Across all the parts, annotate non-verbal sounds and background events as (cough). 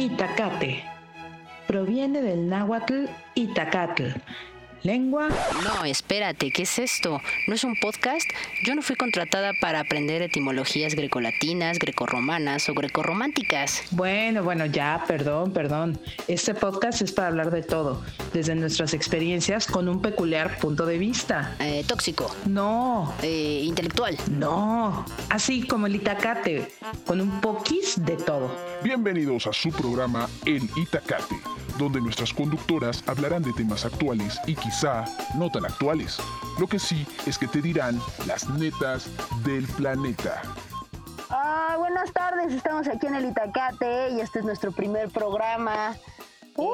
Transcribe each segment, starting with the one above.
Itacate. Proviene del náhuatl Itacatl, lengua. No, espérate, ¿qué es esto? ¿No es un podcast? Yo no fui contratada para aprender etimologías grecolatinas, grecorromanas o grecorrománticas. Bueno, bueno, ya, perdón, perdón. Este podcast es para hablar de todo, desde nuestras experiencias con un peculiar punto de vista. Eh, tóxico. No. Eh, intelectual. No. Así como el Itacate, con un poquis de todo. Bienvenidos a su programa En Itacate, donde nuestras conductoras hablarán de temas actuales y quizá no tan actuales. Lo que sí es que te dirán las netas del planeta. Ah, buenas tardes, estamos aquí en el Itacate y este es nuestro primer programa. Uy.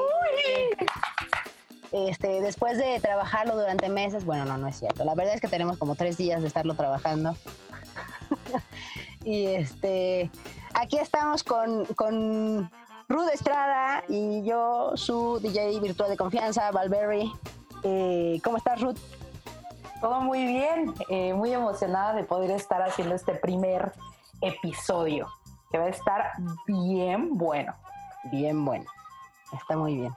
Este, después de trabajarlo durante meses, bueno, no, no es cierto. La verdad es que tenemos como tres días de estarlo trabajando. (laughs) y este, aquí estamos con, con Ruth Estrada y yo, su DJ virtual de confianza, Valberry. Eh, ¿Cómo estás, Ruth? Todo muy bien, eh, muy emocionada de poder estar haciendo este primer episodio, que va a estar bien bueno. Bien bueno, está muy bien.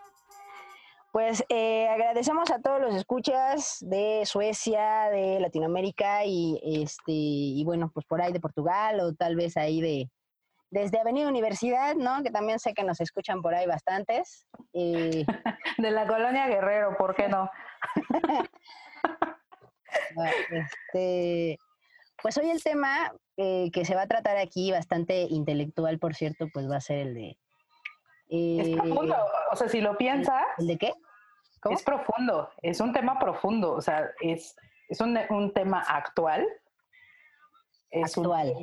Pues eh, agradecemos a todos los escuchas de Suecia, de Latinoamérica y este y bueno, pues por ahí de Portugal o tal vez ahí de desde Avenida Universidad, ¿no? Que también sé que nos escuchan por ahí bastantes. (laughs) de la colonia Guerrero, ¿por qué (laughs) no? este, pues hoy el tema eh, que se va a tratar aquí, bastante intelectual, por cierto, pues va a ser el de es profundo, o sea, si lo piensas. ¿El de qué? Es profundo, es un tema profundo, o sea, es, es un, un tema actual. Es actual.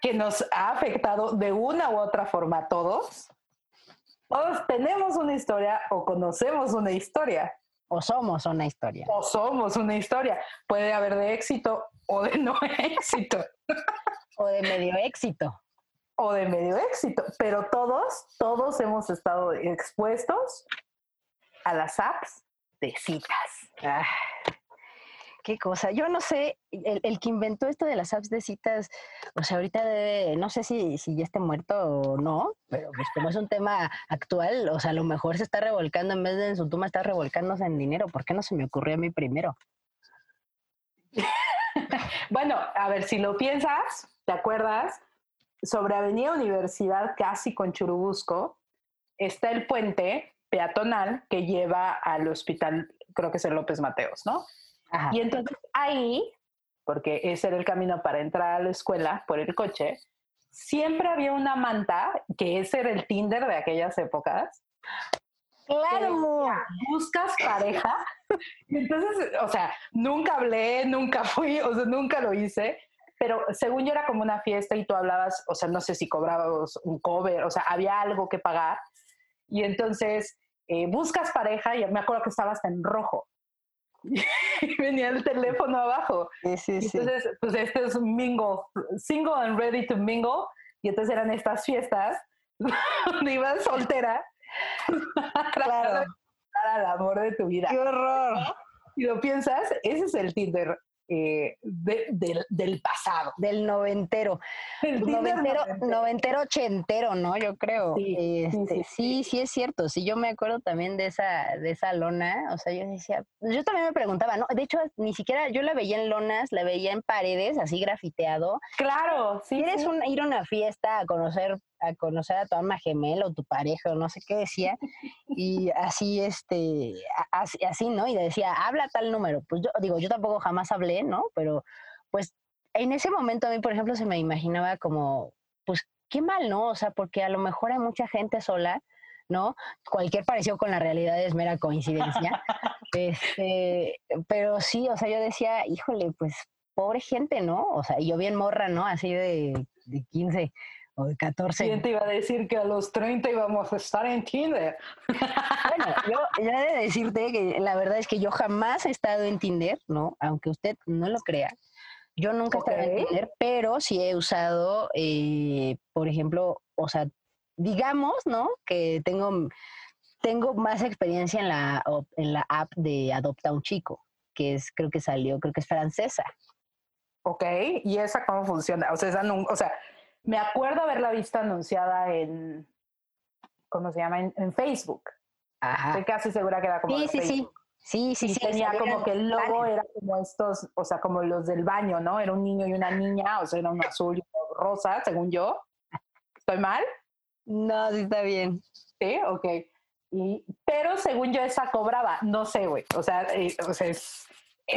Que nos ha afectado de una u otra forma a todos. Todos tenemos una historia o conocemos una historia. O somos una historia. O somos una historia. Puede haber de éxito o de no (laughs) éxito. o de medio éxito o de medio éxito, pero todos, todos hemos estado expuestos a las apps de citas. Ah, cosa. Yo no sé, el, que inventó esto de las apps de citas, o sea, ahorita no sé si, si ya esté muerto o no, pero pues como es un tema actual, o sea, a lo mejor se está revolcando, en vez de en su tumba está revolcándose en dinero. ¿Por qué no se me ocurrió a mí primero? (laughs) bueno, a ver, si lo piensas, ¿te acuerdas? sobre Avenida Universidad, casi con Churubusco, está el puente peatonal que lleva al hospital, creo que es el López Mateos, ¿no? Y entonces ahí, porque ese era el camino para entrar a la escuela por el coche, siempre había una manta, que ese era el Tinder de aquellas épocas. Claro. Buscas pareja. entonces, o sea, nunca hablé, nunca fui, o sea, nunca lo hice, pero según yo era como una fiesta y tú hablabas, o sea, no sé si cobrabas un cover, o sea, había algo que pagar. Y entonces eh, buscas pareja y me acuerdo que estabas en rojo. Y (laughs) venía el teléfono abajo. Sí, sí, sí. Entonces, pues este es mingle, single and ready to mingle. Y entonces eran estas fiestas (laughs) donde ibas soltera (laughs) claro. al amor de tu vida. ¡Qué horror! Si lo piensas, ese es el Tinder eh, del pasado. Del noventero. noventero, noventero, ochentero, ¿no? Yo creo. Este, sí, sí, es cierto. Sí, yo me acuerdo también de esa, de esa lona. O sea, yo decía, yo también me preguntaba, ¿no? De hecho, ni siquiera yo la veía en lonas, la veía en paredes, así grafiteado. Claro, sí. ¿Quieres ir a una fiesta a conocer a conocer a tu alma gemela o tu pareja o no sé qué decía y así este así, así no y decía habla tal número pues yo digo yo tampoco jamás hablé no pero pues en ese momento a mí por ejemplo se me imaginaba como pues qué mal no o sea porque a lo mejor hay mucha gente sola ¿no? Cualquier parecido con la realidad es mera coincidencia. (laughs) este, pero sí, o sea, yo decía, híjole, pues pobre gente, ¿no? O sea, yo bien morra, ¿no? Así de, de 15 o de 14. ¿Quién te iba a decir que a los 30 íbamos a estar en Tinder? (laughs) Bueno, yo, yo he de decirte que la verdad es que yo jamás he estado en Tinder, ¿no? Aunque usted no lo crea. Yo nunca he estado en Tinder, pero sí he usado, eh, por ejemplo, o sea, digamos, ¿no? Que tengo, tengo más experiencia en la, en la app de Adopta un Chico, que es, creo que salió, creo que es francesa. Ok, ¿y esa cómo funciona? O sea, esa no, o sea me acuerdo haberla visto anunciada en, ¿cómo se llama? En, Facebook. Ajá. Estoy casi segura que era como Sí, sí, sí. Facebook. Sí, sí, y sí. tenía como que el logo era como estos, o sea, como los del baño, ¿no? Era un niño y una niña, o sea, era uno azul y uno rosa, según yo. ¿Estoy mal? No, sí está bien. Sí, ok. Y, pero según yo esa cobraba, no sé, güey. O sea, eh, o sea es-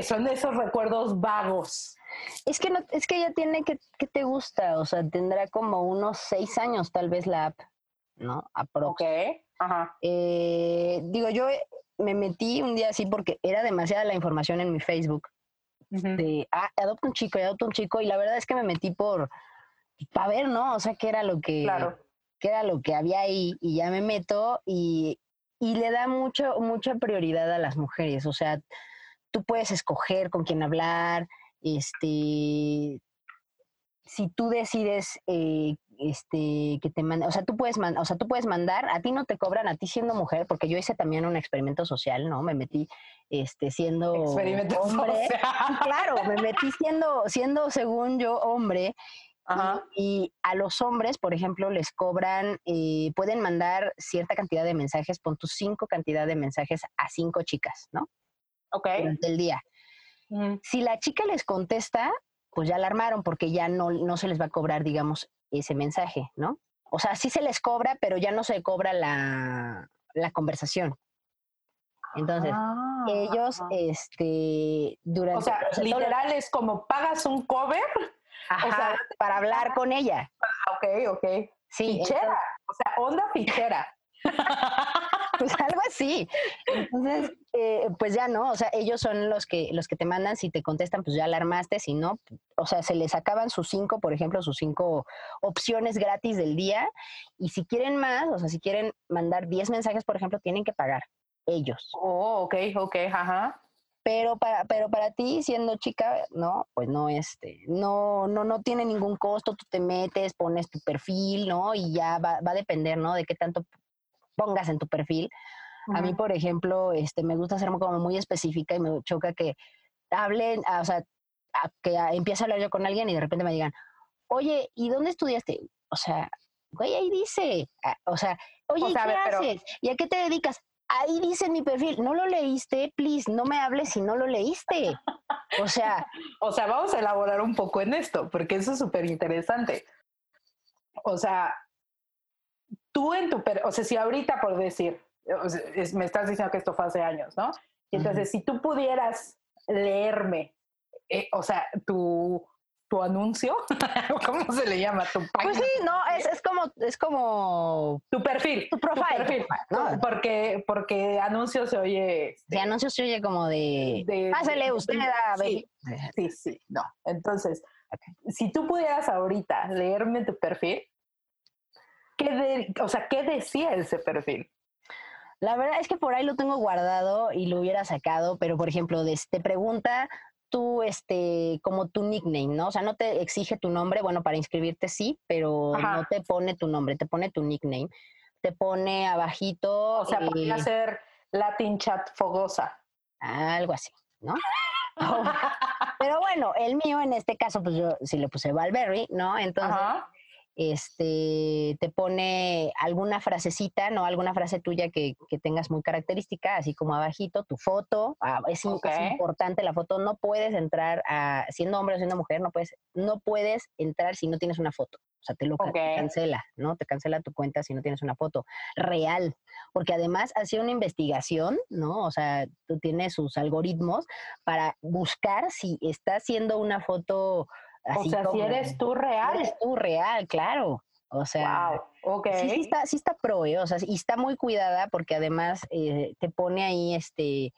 son esos recuerdos vagos. Es que no, es que ella tiene que, ¿qué te gusta? O sea, tendrá como unos seis años tal vez la app, ¿no? Aprox. Ok. Ajá. Eh, digo, yo me metí un día así porque era demasiada la información en mi Facebook de, ah, adopta un chico, y adopta un chico, y la verdad es que me metí por, para ver, ¿no? O sea, qué era lo que, Claro. qué era lo que había ahí, y ya me meto y, y le da mucho, mucha prioridad a las mujeres, o sea, tú puedes escoger con quién hablar, este, si tú decides eh, este que te manda, o sea, tú puedes man- o sea, tú puedes mandar, a ti no te cobran a ti siendo mujer, porque yo hice también un experimento social, ¿no? Me metí este siendo Experimento hombre. social. Claro, me metí siendo siendo según yo hombre Ajá. y, y a los hombres, por ejemplo, les cobran, eh, pueden mandar cierta cantidad de mensajes, pon tus cinco cantidad de mensajes a cinco chicas, ¿no? Ok. Durante el día. Si la chica les contesta, pues ya la armaron porque ya no, no se les va a cobrar, digamos, ese mensaje, ¿no? O sea, sí se les cobra, pero ya no se cobra la, la conversación. Entonces, Ah, ellos, este, durante... o sea, literal es como pagas un cover. Ajá, o sea, para hablar con ella. Ah, Ok, ok. Sí, Fichera. O sea, onda fichera. (laughs) (laughs) pues algo así. Entonces, eh, pues ya no, o sea, ellos son los que los que te mandan, si te contestan, pues ya la armaste, si no, o sea, se les acaban sus cinco, por ejemplo, sus cinco opciones gratis del día, y si quieren más, o sea, si quieren mandar 10 mensajes, por ejemplo, tienen que pagar ellos. Oh, ok, ok, ajá. Pero para, pero para ti, siendo chica, no, pues no, este, no, no, no tiene ningún costo, tú te metes, pones tu perfil, ¿no? Y ya va, va a depender, ¿no? De qué tanto pongas en tu perfil. A mí, por ejemplo, este, me gusta ser como muy específica y me choca que hablen, ah, o sea, a- que ah, empiece a hablar yo con alguien y de repente me digan, oye, ¿y dónde estudiaste? O sea, güey, ahí dice, ah, o sea, oye, O ¿y sea, a ¿qué ver, pero- haces? ¿Y a qué te dedicas? Ahí dice en mi perfil, no lo leíste, please, no me hables si no lo leíste. O sea, (laughs) O sea, vamos a elaborar un poco en esto, porque eso es súper interesante. O sea, tú en tu, o sea, si ahorita por decir, es- me estás diciendo que esto fue hace años, ¿no? Y entonces, si tú pudieras leerme, eh, o sea, tu, tu anuncio, (laughs) ¿cómo se le llama? Tu pues página, sí, no, es, es como, es como, tu perfil, tu profile, perfil, ¿no? porque, porque anuncio se oye... de anuncios se oye como de, de- pásale de- usted a sí. ver. Sí, sí, no. Entonces, si tú pudieras ahorita leerme tu perfil, ¿qué de- o sea, ¿qué decía ese perfil? La verdad es que por ahí lo tengo guardado y lo hubiera sacado, pero por ejemplo, des- te pregunta tú, este, como tu nickname, ¿no? O sea, no te exige tu nombre, bueno, para inscribirte sí, pero Ajá. no te pone tu nombre, te pone tu nickname. Te pone abajito, O sea, podría eh, ser Latin Chat Fogosa. algo así, ¿no? (laughs) Pero bueno, el mío en este caso, pues yo sí le puse Valberry, ¿no? Entonces, Ajá. Este, te pone alguna frasecita, ¿no? Alguna frase tuya que, que tengas muy característica, así como abajito, tu foto. ah, es, importante la foto. No puedes entrar a, siendo hombre o siendo mujer, no puedes, no puedes entrar si no tienes una foto. O sea, te lo te cancela, ¿no? Te cancela tu cuenta si no tienes una foto real. Porque además hacía una investigación, ¿no? O sea, tú tienes sus algoritmos para buscar si está haciendo una foto O sea, si eres tú real. Eres tú real, claro. O sea, Wow. Ok. sí, sí está, sí está pro, ¿eh? O sea, y está muy cuidada porque además eh, te pone ahí, este,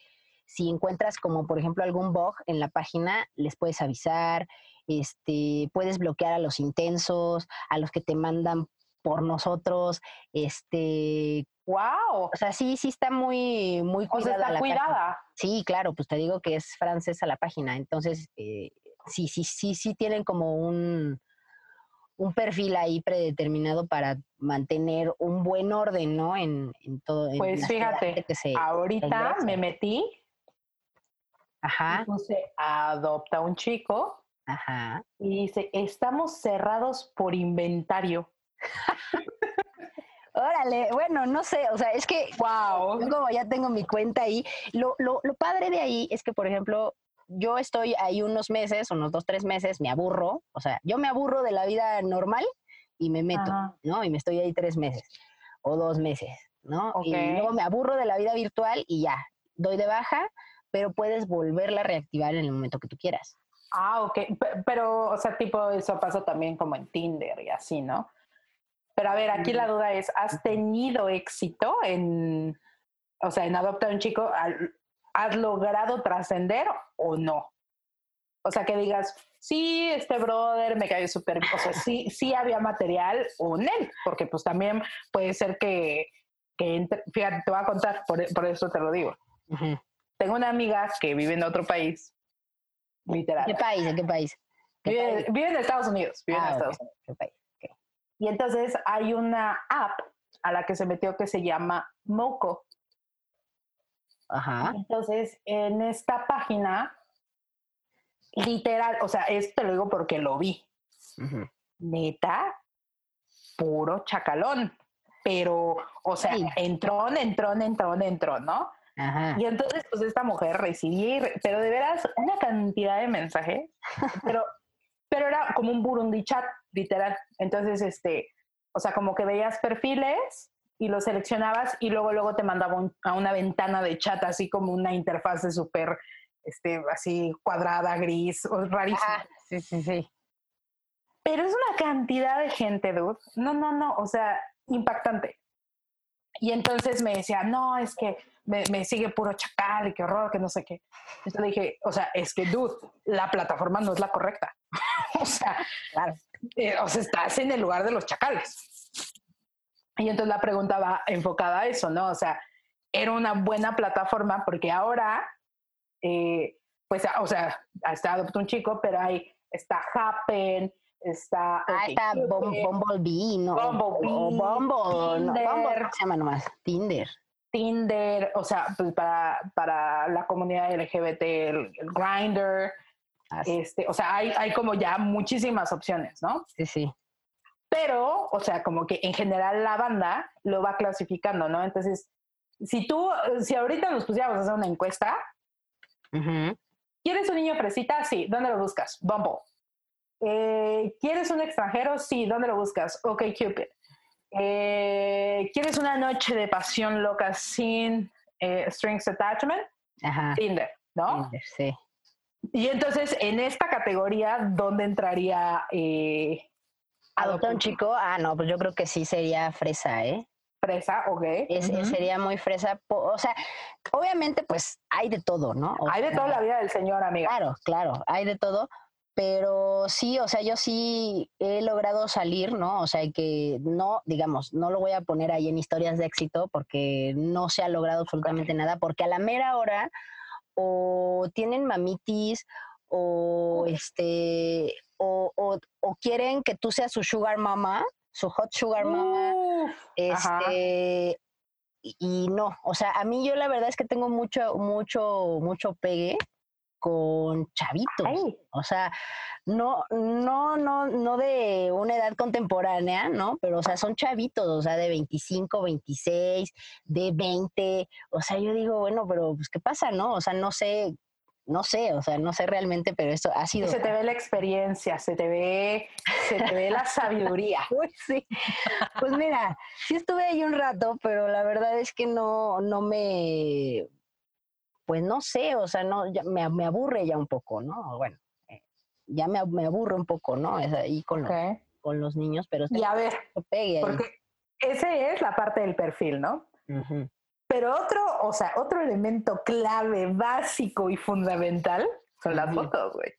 si encuentras como por ejemplo algún bug en la página, les puedes avisar, este, puedes bloquear a los intensos, a los que te mandan por nosotros, este, Wow. o sea, sí, sí está muy, muy O sea, cuidada. está la página. cuidada. Sí, claro, pues te digo que es francesa la página, entonces eh, sí, sí, sí, sí tienen como un, un perfil ahí predeterminado para mantener un buen orden, ¿no? En, en todo. en Pues fíjate, gente que se, Ahorita me metí ajá, puse adopta un chico ajá. y dice, estamos cerrados por inventario. Órale, bueno, no sé, o sea, es que Wow. yo como ya tengo mi cuenta ahí, lo, lo, lo padre de ahí es que, por ejemplo, yo estoy ahí unos meses, unos dos, tres meses, me aburro, o sea, yo me aburro de la vida normal y me meto, Ajá. ¿no? Y me estoy ahí tres meses o dos meses, ¿no? Y luego me aburro de la vida virtual y ya, doy de baja, pero puedes volverla a reactivar en el momento que tú quieras. Ah, ok. Pe- Pero, o sea, tipo, eso pasa también como en Tinder y así, ¿no? Pero a ver, aquí la duda es, ¿has tenido éxito en, o sea, en adoptar a un chico? Al- ¿Has logrado trascender o no? O sea, que digas, sí, este brother me cayó súper, o sea, sí, sí había material o en él, porque pues también puede ser que, que entre- fíjate, te voy a contar, por, por eso te lo digo. Tengo una amiga que vive en otro país, literal. ¿Qué país? ¿En qué país? ¿Qué Vive, país? vive en Estados Unidos. Vive en Ah, Estados ok, Unidos. ¿Qué país? Y entonces hay una app a la que se metió que se llama Moco. Ajá. Entonces, en esta página, literal, o sea, esto te lo digo porque lo vi. Neta, puro chacalón. Pero, o sea, Sí. entró, entró, entró, entró, ¿no? Ajá. Y entonces, pues esta mujer recibía, pero de veras, una cantidad de mensajes, (laughs) pero, pero era como un Burundi chat, literal. Entonces, este, o sea, como que veías perfiles y los seleccionabas y luego, luego te mandaba un- a una ventana de chat, así como una interfase súper, este, así cuadrada, gris, o rarísima. Ah, sí, sí, sí. Pero es una cantidad de gente, dude. No, no, no, o sea, impactante. Y entonces me decía, no, es que me, me sigue puro chacal y qué horror, que no sé qué. Entonces dije, o sea, es que, dude, la plataforma no es la correcta. (laughs) o sea, Claro. eh, o sea, estás en el lugar de los chacales. Y entonces la pregunta va enfocada a eso, ¿no? O sea, era una buena plataforma porque ahora, eh, pues, o sea, hasta adoptó un chico, pero ahí está Happen, está... Ah, está Bumblebee, ¿no? Bumblebee, O Bumble, no, Tinder. Bumble, ¿cómo se llama nomás? Tinder. Tinder, o sea, pues para, para la comunidad LGBT, el, el Grindr, Así, este, o sea, hay, hay como ya muchísimas opciones, ¿no? sí, sí. Pero, o sea, como que en general la banda lo va clasificando, ¿no? Entonces, si tú, si ahorita nos pusiéramos a hacer una encuesta, Ujú. ¿quieres un niño fresita? Sí, ¿dónde lo buscas? Bumble. Eh, ¿Quieres un extranjero? Sí, ¿dónde lo buscas? Ok, Cupid. Eh, ¿Quieres una noche de pasión loca sin eh, strings attachment? Ajá. Tinder, ¿no? Tinder, sí. Y entonces, en esta categoría, ¿dónde entraría eh, Adoptar un chico, ah, no, pues yo creo que sí sería fresa, ¿eh? fresa? Ok. Es. Sería muy fresa. O sea, obviamente, pues hay de todo, ¿no? O Hay de toda la vida del señor, amiga. Claro, claro, hay de todo. Pero sí, o sea, yo sí he logrado salir, ¿no? O sea, que no, digamos, no lo voy a poner ahí en historias de éxito porque no se ha logrado absolutamente nada, porque a la mera hora o tienen mamitis o este o, o- o quieren que tú seas su sugar mama, su hot sugar mama, este y, y no, o sea, a mí yo la verdad es que tengo mucho mucho mucho pegue con chavitos. Ay, O sea, no, no, no, no de una edad contemporánea, ¿no? Pero, o sea, son chavitos, o sea, de 25, 26, de 20. O sea, yo digo, bueno, pero, pues, ¿qué pasa, no? O sea, no sé, no sé, o sea, no sé realmente, pero esto ha sido. se te ve la experiencia, se te ve, se te ve la sabiduría. (laughs) Uy, sí. Pues mira, sí estuve ahí un rato, pero la verdad es que no, no me, pues no sé, o sea, no, ya me, me aburre ya un poco, ¿no? Bueno, eh, ya me, me aburre un poco, ¿no? Es ahí con los, con los niños, pero Y a ver, porque ese es la parte del perfil, ¿no? Pero otro, o sea, otro elemento clave, básico y fundamental son las fotos, güey.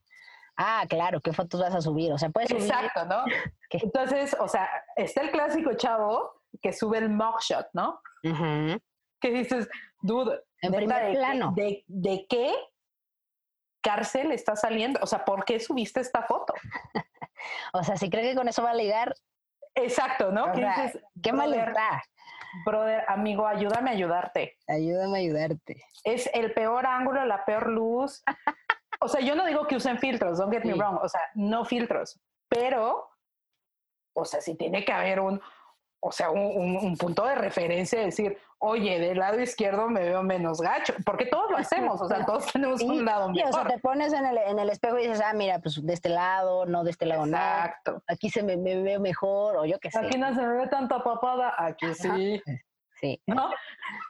Ah, claro, ¿qué fotos vas a subir? O sea, puedes subir. Exacto, ¿no? (laughs) ¿Qué? Entonces, o sea, está el clásico chavo que sube el mugshot, ¿no? Ujú. Que dices, dude, En primer ¿de qué- plano. De, de qué cárcel está saliendo? O sea, ¿por qué subiste esta foto? (laughs) O sea, si cree que con eso va a ligar, Exacto, ¿no? O Que sea, dices, qué mal está. Brother, amigo, ayúdame a ayudarte. Ayúdame a ayudarte. Es el peor ángulo, la peor luz. (laughs) O sea, yo no digo que usen filtros, don't get me wrong, o sea, no filtros, pero, o sea, si tiene que haber un, o sea, un, punto de referencia, decir, oye, del lado izquierdo me veo menos gacho, porque todos lo hacemos, o sea, todos (laughs) tenemos un lado mejor. o sea, te pones en el, en el, espejo y dices, ah, mira, pues de este lado, no de este lado, Exacto. Aquí se me, me, veo mejor, o yo qué sé. Aquí no se me ve tanta papada, aquí sí. Sí. ¿No?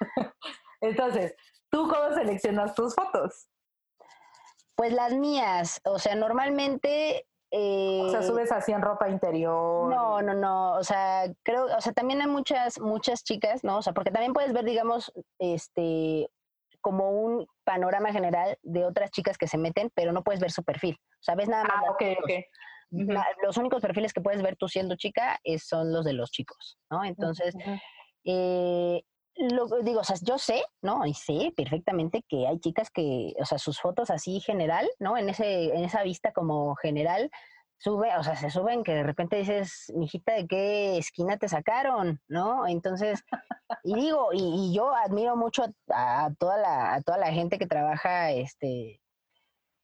(laughs) Entonces, ¿tú cómo seleccionas tus fotos? Pues las mías, o sea, normalmente o sea, eh, subes así en ropa interior. No, no, no. O sea, creo, o sea, también hay muchas, muchas chicas, ¿no? O sea, porque también puedes ver, digamos, este, como un panorama general de otras chicas que se meten, pero no puedes ver su perfil. O sea, ves nada más. Ah, ok, ok. los únicos perfiles que puedes ver tú siendo chica es, son los de los chicos, ¿no? Entonces, eh, lo, digo, o sea, yo sé, ¿no? Y sé perfectamente que hay chicas que, o sea, sus fotos así general, ¿no? En, ese, en esa vista como general, sube, o sea, se suben que de repente dices, mijita, ¿de qué esquina te sacaron? ¿No? Entonces, y digo, y, yo admiro mucho a, toda la, a toda la gente que trabaja, este,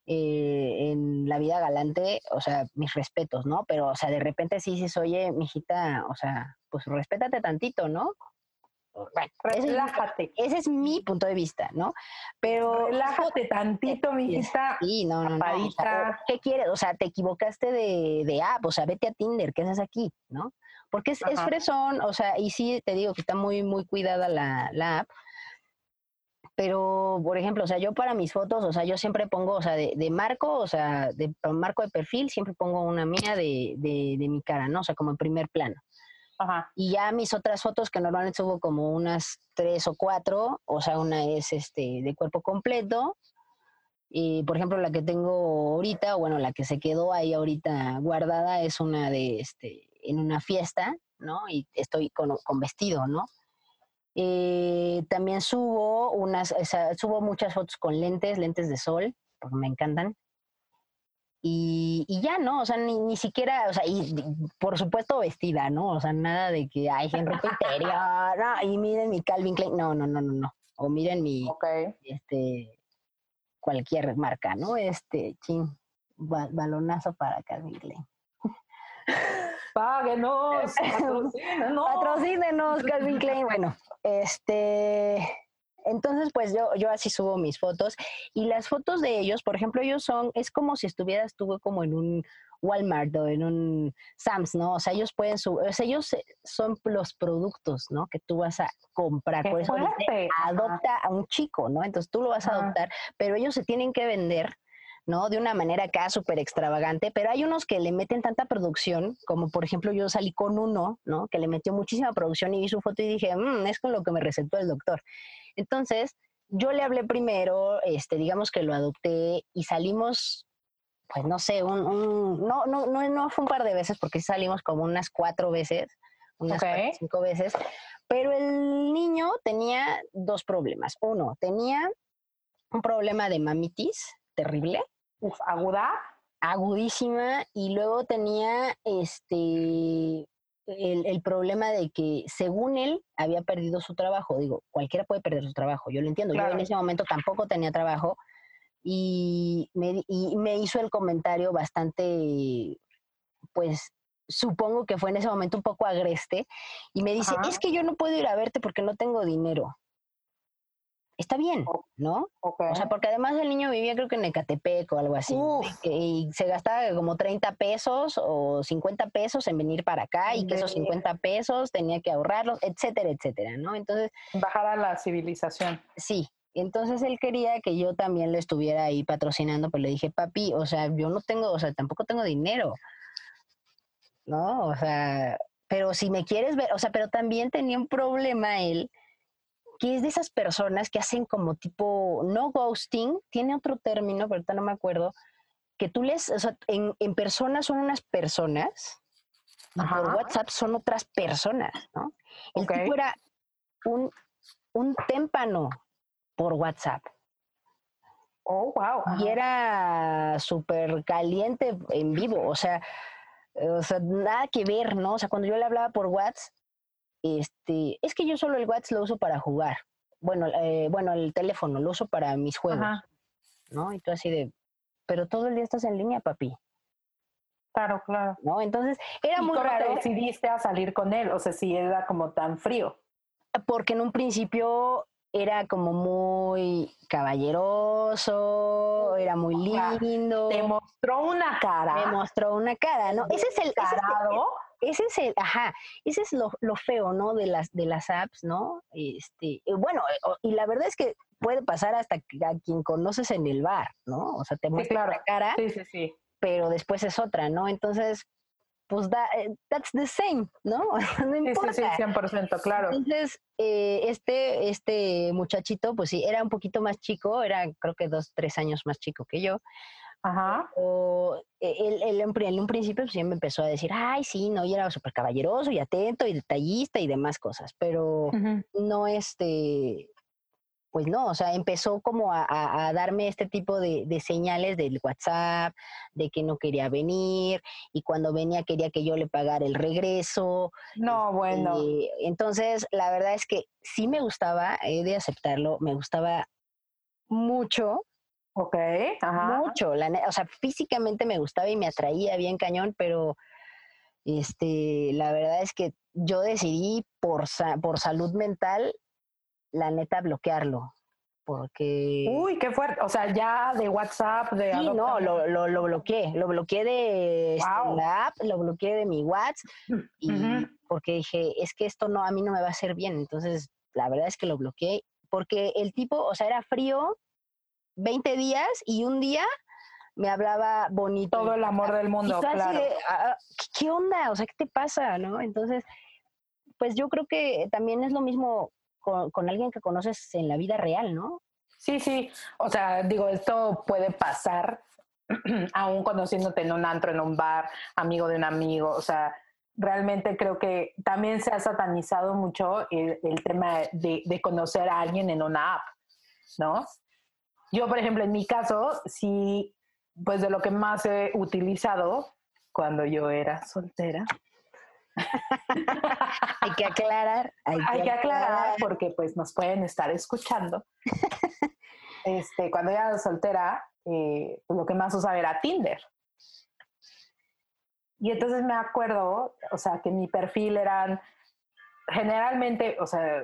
eh, en la vida galante, o sea, mis respetos, ¿no? Pero, o sea, de repente sí dices, oye, mijita, o sea, pues respétate tantito, ¿no? Bueno, relájate. Ese es, mi punto de vista, ¿no? Pero. Relájate (laughs) tantito, mi hija. Sí, no, no, no. ¿Qué quieres? O sea, te equivocaste de, de, app, o sea, vete a Tinder, ¿qué haces aquí? ¿No? Porque es, es, fresón, o sea, y sí te digo que está muy, muy cuidada la, la app. Pero, por ejemplo, o sea, yo para mis fotos, o sea, yo siempre pongo, o sea, de, de marco, o sea, de marco de perfil, siempre pongo una mía de, de, de mi cara, ¿no? O sea, como en primer plano. Y ya mis otras fotos, que normalmente subo como unas tres o cuatro, o sea, una es este de cuerpo completo. Y por ejemplo, la que tengo ahorita, o bueno, la que se quedó ahí ahorita guardada es una de este, en una fiesta, ¿no? Y estoy con, vestido, ¿no? Eh, también subo unas, subo muchas fotos con lentes, lentes de sol, porque me encantan. Y, y, ya, ¿no? O sea, ni, ni siquiera, o sea, y por supuesto vestida, ¿no? O sea, nada de que, hay en ropa interior, no, y miren mi Calvin Klein, no, no, no, no, no. O miren mi, este, cualquier marca, ¿no? Este, ching, balonazo para Calvin Klein. (laughs) Páguenos, patrocínenos. patrocínenos, Calvin Klein. Bueno, este, entonces, pues yo, yo así subo mis fotos y las fotos de ellos, por ejemplo, ellos son, es como si estuvieras tú como en un Walmart o en un Sam's, ¿no? O sea, ellos pueden subir, o sea, ellos son los productos, ¿no? Que tú vas a comprar. por eso adopta a un chico, ¿no? Entonces tú lo vas a adoptar, pero ellos se tienen que vender ¿no? De una manera acá súper extravagante, pero hay unos que le meten tanta producción, como por ejemplo yo salí con uno, ¿no? Que le metió muchísima producción y vi su foto y dije, mmm, es con lo que me recetó el doctor. Entonces, yo le hablé primero, este, digamos que lo adopté y salimos, pues no sé, un, no, no, no, no fue un par de veces porque salimos como unas cuatro veces, unas cinco veces, pero el niño tenía dos problemas. Uno, tenía un problema de mamitis terrible. Uf, aguda. Agudísima. Y luego tenía este el, problema de que según él había perdido su trabajo. Digo, cualquiera puede perder su trabajo, yo lo entiendo. Yo en ese momento tampoco tenía trabajo y me, y me hizo el comentario bastante, pues supongo que fue en ese momento un poco agreste y me dice, es que yo no puedo ir a verte porque no tengo dinero está bien, ¿no? O sea, porque además el niño vivía creo que en Ecatepec o algo así, y se gastaba como 30 pesos o 50 pesos en venir para acá y que esos 50 pesos tenía que ahorrarlos, etcétera, etcétera, ¿no? Entonces... Bajar a la civilización. Sí, entonces él quería que yo también lo estuviera ahí patrocinando, pero le dije, papi, o sea, yo no tengo, o sea, tampoco tengo dinero, ¿no? O sea, pero si me quieres ver, o sea, pero también tenía un problema él que es de esas personas que hacen como tipo, no ghosting, tiene otro término, pero ahorita no me acuerdo, que tú les, o sea, en, en persona son unas personas y por WhatsApp son otras personas, ¿no? El tipo era un, un témpano por WhatsApp. Oh, wow. Y era súper caliente en vivo, o sea, o sea, nada que ver, ¿no? O sea, cuando yo le hablaba por WhatsApp, este, es que yo solo el WhatsApp lo uso para jugar. Bueno, eh, bueno, el teléfono lo uso para mis juegos, ¿no? Y tú así de, pero todo el día estás en línea, papi. Claro, claro. ¿no? Entonces, era ¿Y muy cómo raro te decidiste a salir con él? O sea, si era como tan frío. porque en un principio era como muy caballeroso, era muy lindo, Te mostró una cara. me mostró una cara, ¿no? Ese es el, ese es el- Descarado. Ese es el, ajá, ese es lo, lo feo, ¿no? De las, de las apps, ¿no? Este, bueno, y la verdad es que puede pasar hasta que a quien conoces en el bar, ¿no? O sea, te muestra claro. la cara, Sí, sí, sí. pero después es otra, ¿no? Entonces, pues da, eh, that's the same, ¿no? (laughs) no Sí, sí, importa. sí, 100%, claro. Entonces, eh, este, este muchachito, pues sí, era un poquito más chico, era creo que dos, tres años más chico que yo. Ajá. O él, él en, un principio pues, sí me empezó a decir, ay, sí, no, y era súper caballeroso y atento y detallista y demás cosas, pero no este, pues no, o sea, empezó como a, a- a darme este tipo de, de señales del WhatsApp, de que no quería venir y cuando venía quería que yo le pagara el regreso. No, bueno. Eh, entonces, la verdad es que sí me gustaba, he de aceptarlo, me gustaba mucho, Ok. Ajá. mucho. La, o sea, físicamente me gustaba y me atraía bien cañón, pero este, la verdad es que yo decidí por, sa- por salud mental, la neta, bloquearlo. Porque... Uy, qué fuerte. O sea, ya de WhatsApp, de Sí, no, lo, lo, lo bloqueé. Lo bloqueé de este, Guau. la app, lo bloqueé de mi WhatsApp, y porque dije, es que esto no, a mí no me va a hacer bien. Entonces, la verdad es que lo bloqueé, porque el tipo, o sea, era frío 20 días y un día me hablaba bonito. Todo el amor del mundo, claro. de, "Ah, ¿qué, qué onda? O sea, ¿qué te pasa? ¿No? Entonces, pues yo creo que también es lo mismo con, con alguien que conoces en la vida real, ¿no? Sí, sí. O sea, digo, esto puede pasar (clears throat) aún conociéndote en un antro, en un bar, amigo de un amigo. O sea, realmente creo que también se ha satanizado mucho el, el tema de, de conocer a alguien en una app, ¿no? Yo, por ejemplo, en mi caso, sí, pues de lo que más he utilizado cuando yo era soltera. (laughs) Hay que aclarar. Hay que, Hay que aclarar porque pues nos pueden estar escuchando. (laughs) Este, cuando era soltera, eh, pues, lo que más usaba era Tinder. Y entonces me acuerdo, o sea, que mi perfil eran generalmente, o sea,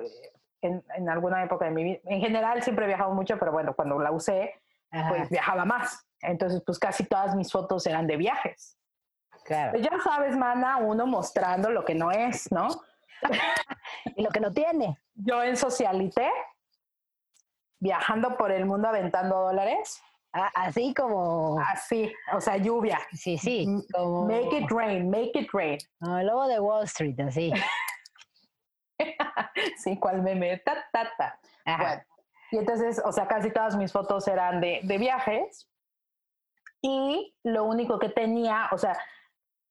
en, en alguna época de mi vida, en general siempre he viajado mucho, pero bueno, cuando la usé, Ajá, pues viajaba más. Entonces, pues casi todas mis fotos eran de viajes. claro. Pues ya sabes, mana, uno mostrando lo que no es, ¿no? (laughs) Y lo que no tiene. yo en Socialité, viajando por el mundo aventando dólares, Ah, así como. así, o sea, lluvia. Sí, sí. Como, Make it rain, make it rain. como el lobo de Wall Street, así. (laughs) (laughs) Sí, cual meme, ta, ta, ta. Bueno, y entonces, o sea, casi todas mis fotos eran de, de viajes. Y lo único que tenía, o sea,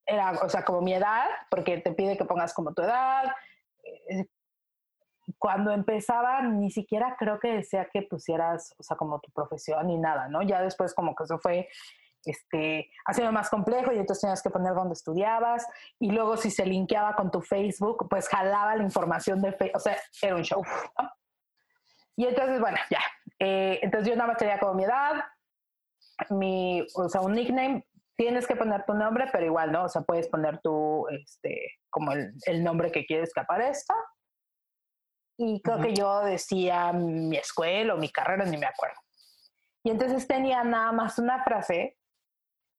era, o sea, como mi edad, porque te pide que pongas como tu edad. eh, Cuando empezaba, ni siquiera creo que decía que pusieras, o sea, como tu profesión ni nada, ¿no? Ya después como que eso fue este, haciendo más complejo y entonces tenías que poner dónde estudiabas y luego si se linkeaba con tu Facebook, pues jalaba la información de Facebook, o sea, era un show. ¿no? Y entonces, bueno, ya. Eh, entonces yo nada más tenía como mi edad, mi, o sea, un nickname, tienes que poner tu nombre, pero igual, ¿no? O sea, puedes poner tu, este, como el, el nombre que quieres que aparezca. Y creo Ujú. que yo decía mi escuela o mi carrera, ni me acuerdo. Y entonces tenía nada más una frase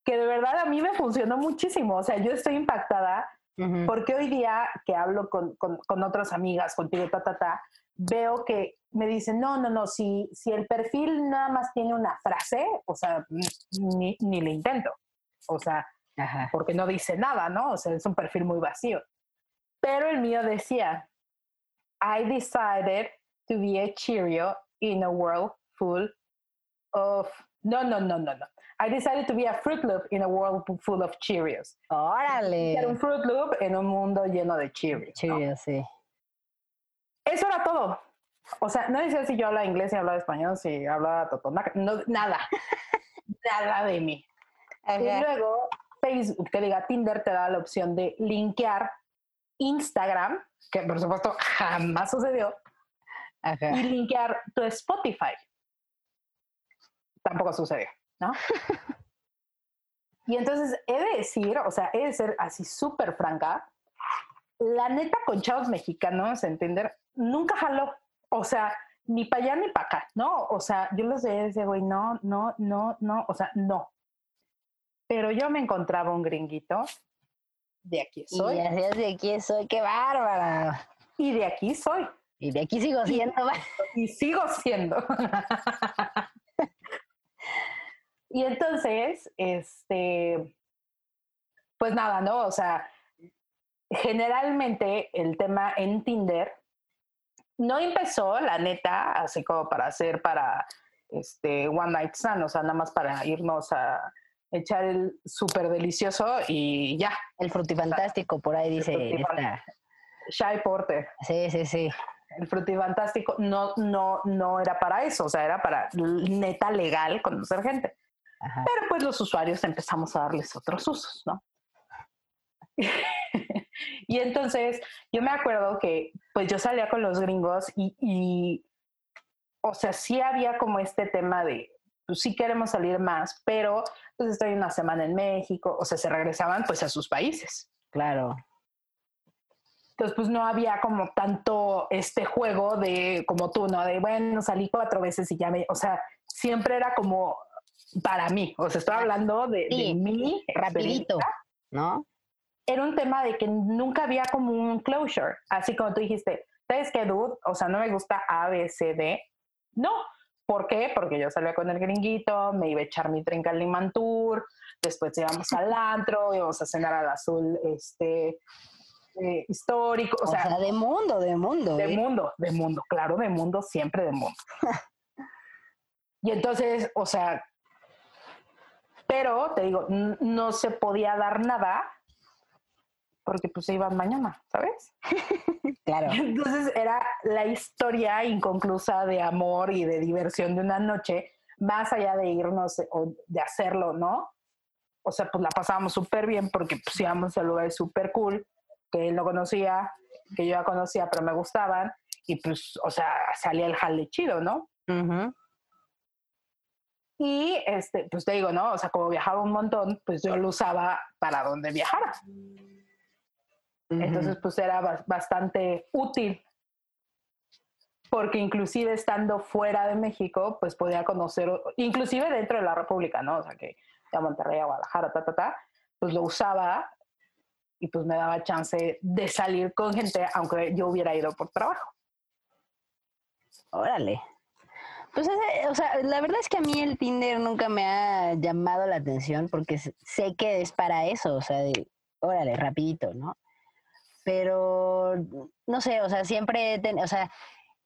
que de verdad a mí me funcionó muchísimo. O sea, yo estoy impactada Ujú. porque hoy día que hablo con, con, con otras amigas, contigo, ta, ta, ta, veo que me dicen, no, no, no, si, si el perfil nada más tiene una frase, o sea, ni, ni le intento. O sea, Ajá. porque no dice nada, ¿no? O sea, es un perfil muy vacío. Pero el mío decía, I decided to be a Cheerio in a world full of... No, no, no, no, no. I decided to be a Fruit Loop in a world full of Cheerios. Órale. Era un Fruit Loop en un mundo lleno de Cheerios. ¿no? Chido, sí. Eso era todo. O sea, no decía si yo hablaba inglés, si hablaba español, si hablaba totonaca, no, nada. (laughs) nada de mí. Y luego Facebook, que diga Tinder, te da la opción de linkear Instagram, que por supuesto jamás sucedió, Ajá. y linkear tu Spotify. Tampoco sucedió, ¿no? (laughs) Y entonces he de decir, o sea, he de ser así súper franca, la neta con chavos mexicanos, entender, nunca jaló. O sea, ni para allá ni para acá, ¿no? O sea, yo los veía ese güey, no, no, no, no, o sea, no. Pero yo me encontraba un gringuito, de aquí soy. Y así es de aquí soy, qué bárbara. Y de aquí soy. Y de aquí sigo siendo. Y sigo siendo. (laughs) y entonces, este, pues nada, ¿no? O sea, generalmente el tema en Tinder no empezó, la neta, así como para hacer para este One Night Stand, o sea, nada más para irnos a echar el súper delicioso y ya. El frutifantástico, por ahí dice. Esta. Shy Porter. Sí, sí, sí. El frutifantástico no, no, no era para eso, o sea, era para neta legal conocer gente. Pero pues los usuarios empezamos a darles otros usos, ¿no? (laughs) y entonces yo me acuerdo que pues yo salía con los gringos y, y, o sea, sí había como este tema de, pues sí queremos salir más, pero pues estoy una semana en México, o sea, se regresaban pues a sus países. Claro. Entonces, pues no había como tanto este juego de, como tú, ¿no? De, bueno, salí cuatro veces y ya me, o sea, siempre era como para mí, o sea, estoy hablando de, de mí. Rapidito, ¿no? era un tema de que nunca había como un closure, así como tú dijiste, ¿sabes qué, dude? O sea, no me gusta A, B, C, D. No. ¿Por qué? Porque yo salía con el gringuito, me iba a echar mi trinca al Limantur, después íbamos (laughs) al antro, íbamos a cenar al azul este, eh, histórico. O, sea, de mundo, de mundo. De ¿eh? mundo, de mundo, claro, de mundo, siempre de mundo. (laughs) y entonces, o sea, pero te digo, no se podía dar nada porque pues se iban mañana, ¿sabes? (laughs) claro. Entonces era la historia inconclusa de amor y de diversión de una noche, más allá de irnos o de hacerlo, ¿no? O sea, pues la pasábamos súper bien porque pues íbamos a lugares súper cool, que él no conocía, que yo ya conocía, pero me gustaban, y pues, o sea, salía el jale chido, ¿no? Y, este, pues te digo, ¿no? O sea, como viajaba un montón, pues yo lo usaba para donde viajara. Entonces, pues era bastante útil, porque inclusive estando fuera de México, pues podía conocer, inclusive dentro de la República, ¿no? O sea, que a Monterrey, a Guadalajara, ta, ta, ta, pues lo usaba y pues me daba chance de salir con gente, aunque yo hubiera ido por trabajo. Órale. Pues, o sea, la verdad es que a mí el Tinder nunca me ha llamado la atención porque sé que es para eso, o sea, de, órale, rapidito, ¿no? pero no sé, o sea, siempre, o sea,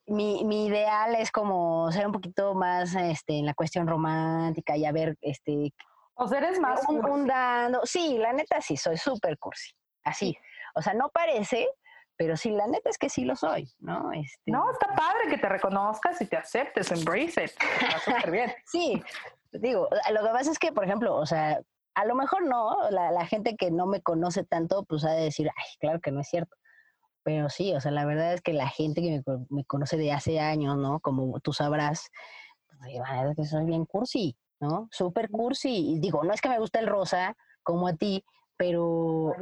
mi, mi, ideal es como ser un poquito más este, en la cuestión romántica y a ver, este... O sea, eres más... Un, dando, sí, la neta sí, soy súper cursi, así. O sea, no parece, pero sí, la neta es que sí lo soy, ¿no? Este... No, está padre que te reconozcas y te aceptes, embrace it. Está súper bien. (laughs) sí, digo, lo que pasa es que, por ejemplo, o sea, a lo mejor no, la, gente que no me conoce tanto, pues ha de decir, ay, claro que no es cierto. Pero sí, o sea, la verdad es que la gente que me, conoce de hace años, ¿no? Como tú sabrás, pues, es que soy bien cursi, ¿no? Súper cursi. Y digo, no es que me guste el rosa como a ti, pero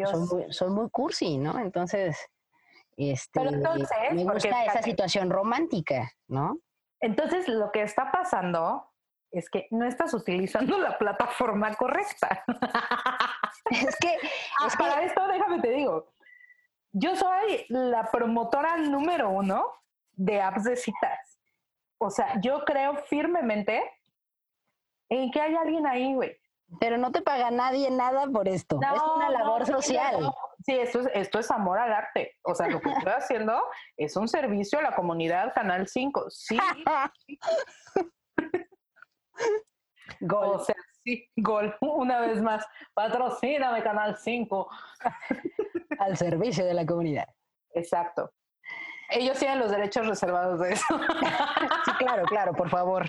soy muy, cursi, ¿no? Entonces, este, me gusta esa situación romántica, ¿no? Entonces, lo que está pasando es que no estás utilizando la plataforma correcta. (laughs) es que, ah, para esto, déjame te digo, yo soy la promotora número uno de apps de citas. O sea, yo creo firmemente en que hay alguien ahí, güey. Pero no te paga nadie nada por esto. es una labor social. Sí, esto es, esto es amor al arte. O sea, lo que estoy haciendo (laughs) es un servicio a la comunidad Canal 5. Sí. (laughs) Gol. O sea, sí, gol. Una vez más, patrocíname Canal 5. Al servicio de la comunidad. Exacto. Ellos tienen los derechos reservados de eso. (laughs) sí, claro, claro, por favor.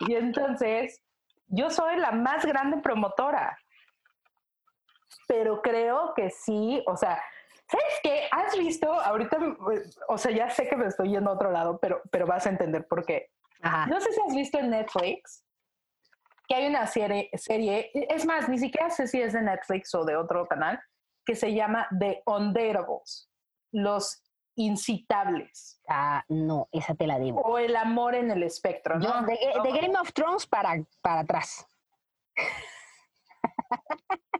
Y entonces, yo soy la más grande promotora. Pero creo que sí, o sea, ¿sabes qué? ¿Has visto? Ahorita, o sea, ya sé que me estoy yendo a otro lado, pero, pero vas a entender por qué. No sé si has visto en Netflix que hay una serie, serie, es más, ni siquiera sé si es de Netflix o de otro canal, que se llama The Undateables, los incitables. Ah, no, esa te la digo. O el amor en el espectro, ¿no? de, de, Game of Thrones para, para atrás. (laughs)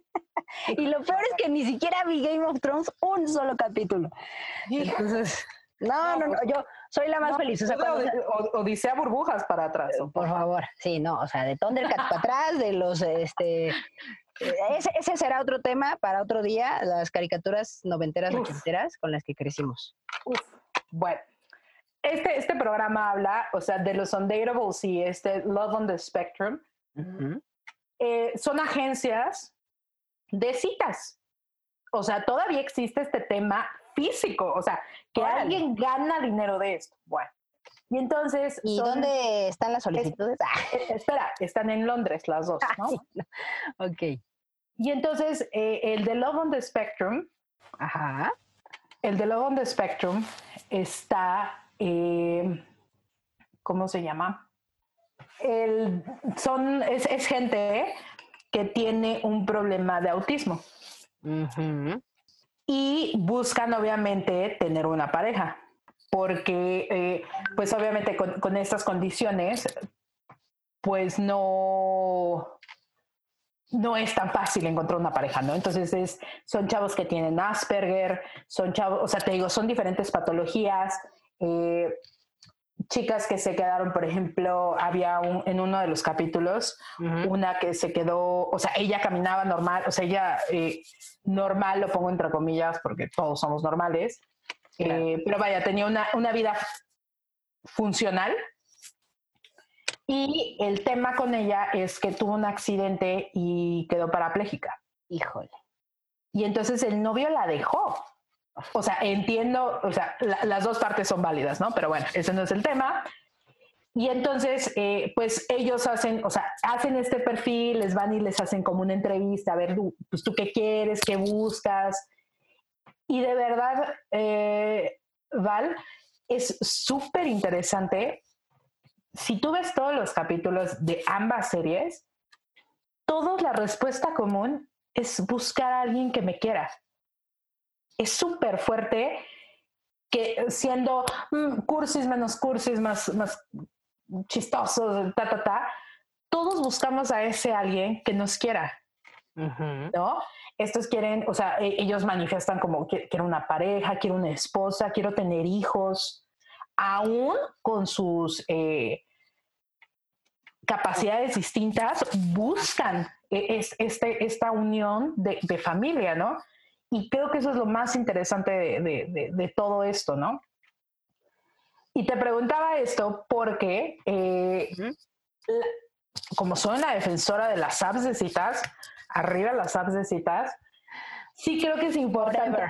y lo peor es que ni siquiera vi Game of Thrones un solo capítulo. Entonces, no, no, no, yo soy la más feliz. O Odisea burbujas para atrás. Por favor, sí, no, o sea, de Thundercats para atrás, de los, este, ese, ese, será otro tema para otro día, las caricaturas noventeras, ochenteras con las que crecimos. Bueno, este, este programa habla, o sea, de los undateables y este Love on the Spectrum. Eh, son agencias de citas. O sea, todavía existe este tema físico, o sea, que alguien gana dinero de esto. Bueno, y entonces... ¿Y dónde están las solicitudes? Ah. (laughs) Eh, espera, están en Londres las dos, ah, ¿no? Ok. Y entonces, eh, el de Love on the Spectrum, Ajá. el de Love on the Spectrum está, eh, ¿cómo se llama? El, son, es, es, gente que tiene un problema de autismo. Y buscan, obviamente, tener una pareja porque eh, pues obviamente con, estas condiciones pues no no es tan fácil encontrar una pareja, ¿no? Entonces es, son chavos que tienen Asperger, son chavos, o sea, te digo, son diferentes patologías, eh, chicas que se quedaron, por ejemplo, había un, en uno de los capítulos, una que se quedó, o sea, ella caminaba normal, o sea, ella eh, normal, lo pongo entre comillas, porque todos somos normales, eh, pero vaya, tenía una, una vida funcional. Y el tema con ella es que tuvo un accidente y quedó parapléjica. Híjole. Y entonces el novio la dejó. O sea, entiendo, o sea, las dos partes son válidas, ¿no? Pero bueno, ese no es el tema. Y entonces, eh, pues ellos hacen, o sea, hacen este perfil, les van y les hacen como una entrevista, a ver, pues tú qué quieres, qué buscas, y de verdad, eh, Val, es súper interesante. Si tú ves todos los capítulos de ambas series, todos la respuesta común es buscar a alguien que me quiera. Es súper fuerte que siendo mm, cursis menos cursis, más, más chistosos, ta, ta, ta, todos buscamos a ese alguien que nos quiera. ¿No? estos quieren, o sea, e, ellos manifiestan como que quiero una pareja, quiero una esposa, quiero tener hijos, aún con sus eh, capacidades distintas, buscan e, es, este, esta unión de, familia, ¿no? Y creo que eso es lo más interesante de, todo esto, ¿no? Y te preguntaba esto porque, eh, como soy una defensora de las apps de citas, arriba las apps de citas, sí creo que es importante.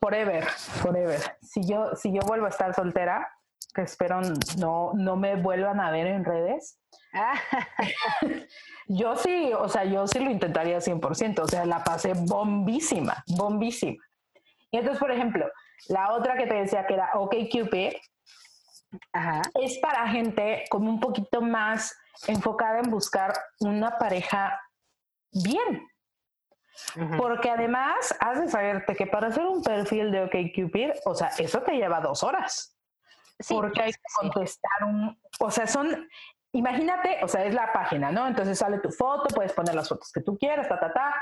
Forever, forever. Si yo, si yo vuelvo a estar soltera, que espero no, no me vuelvan a ver en redes. (laughs) yo sí, o sea, yo sí lo intentaría 100%, o sea, la pasé bombísima, bombísima. Y entonces, por ejemplo, la otra que te decía que era OkCupid, Ajá. es para gente como un poquito más enfocada en buscar una pareja bien. Porque además has de saberte que para hacer un perfil de OkCupid, o sea, eso te lleva dos horas. Porque hay que contestar un, o sea, son, imagínate, o sea, es la página, ¿no? Entonces sale tu foto, puedes poner las fotos que tú quieras, ta, ta, ta.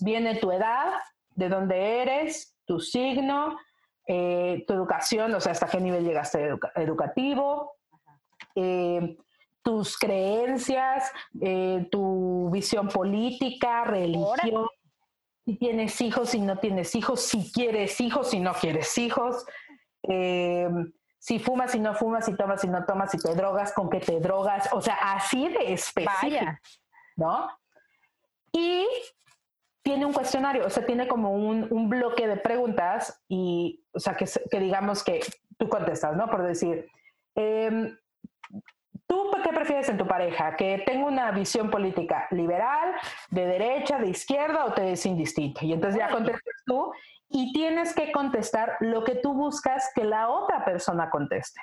Viene tu edad, de dónde eres, tu signo, eh, tu educación, o sea, hasta qué nivel llegaste educativo, eh, tus creencias, eh, tu visión política, religión, si tienes hijos, si no tienes hijos, si quieres hijos, si no quieres hijos, eh, si fumas, si no fumas, si tomas, si no tomas, si te drogas, con qué te drogas, o sea, así de específico, ¿no? Y tiene un cuestionario, o sea, tiene como un, bloque de preguntas y, o sea, que, que digamos que tú contestas, ¿no? Por decir, eh, ¿Tú qué prefieres en tu pareja? ¿Que tenga una visión política liberal, de derecha, de izquierda o te es indistinto? Y entonces ya contestas tú y tienes que contestar lo que tú buscas que la otra persona conteste.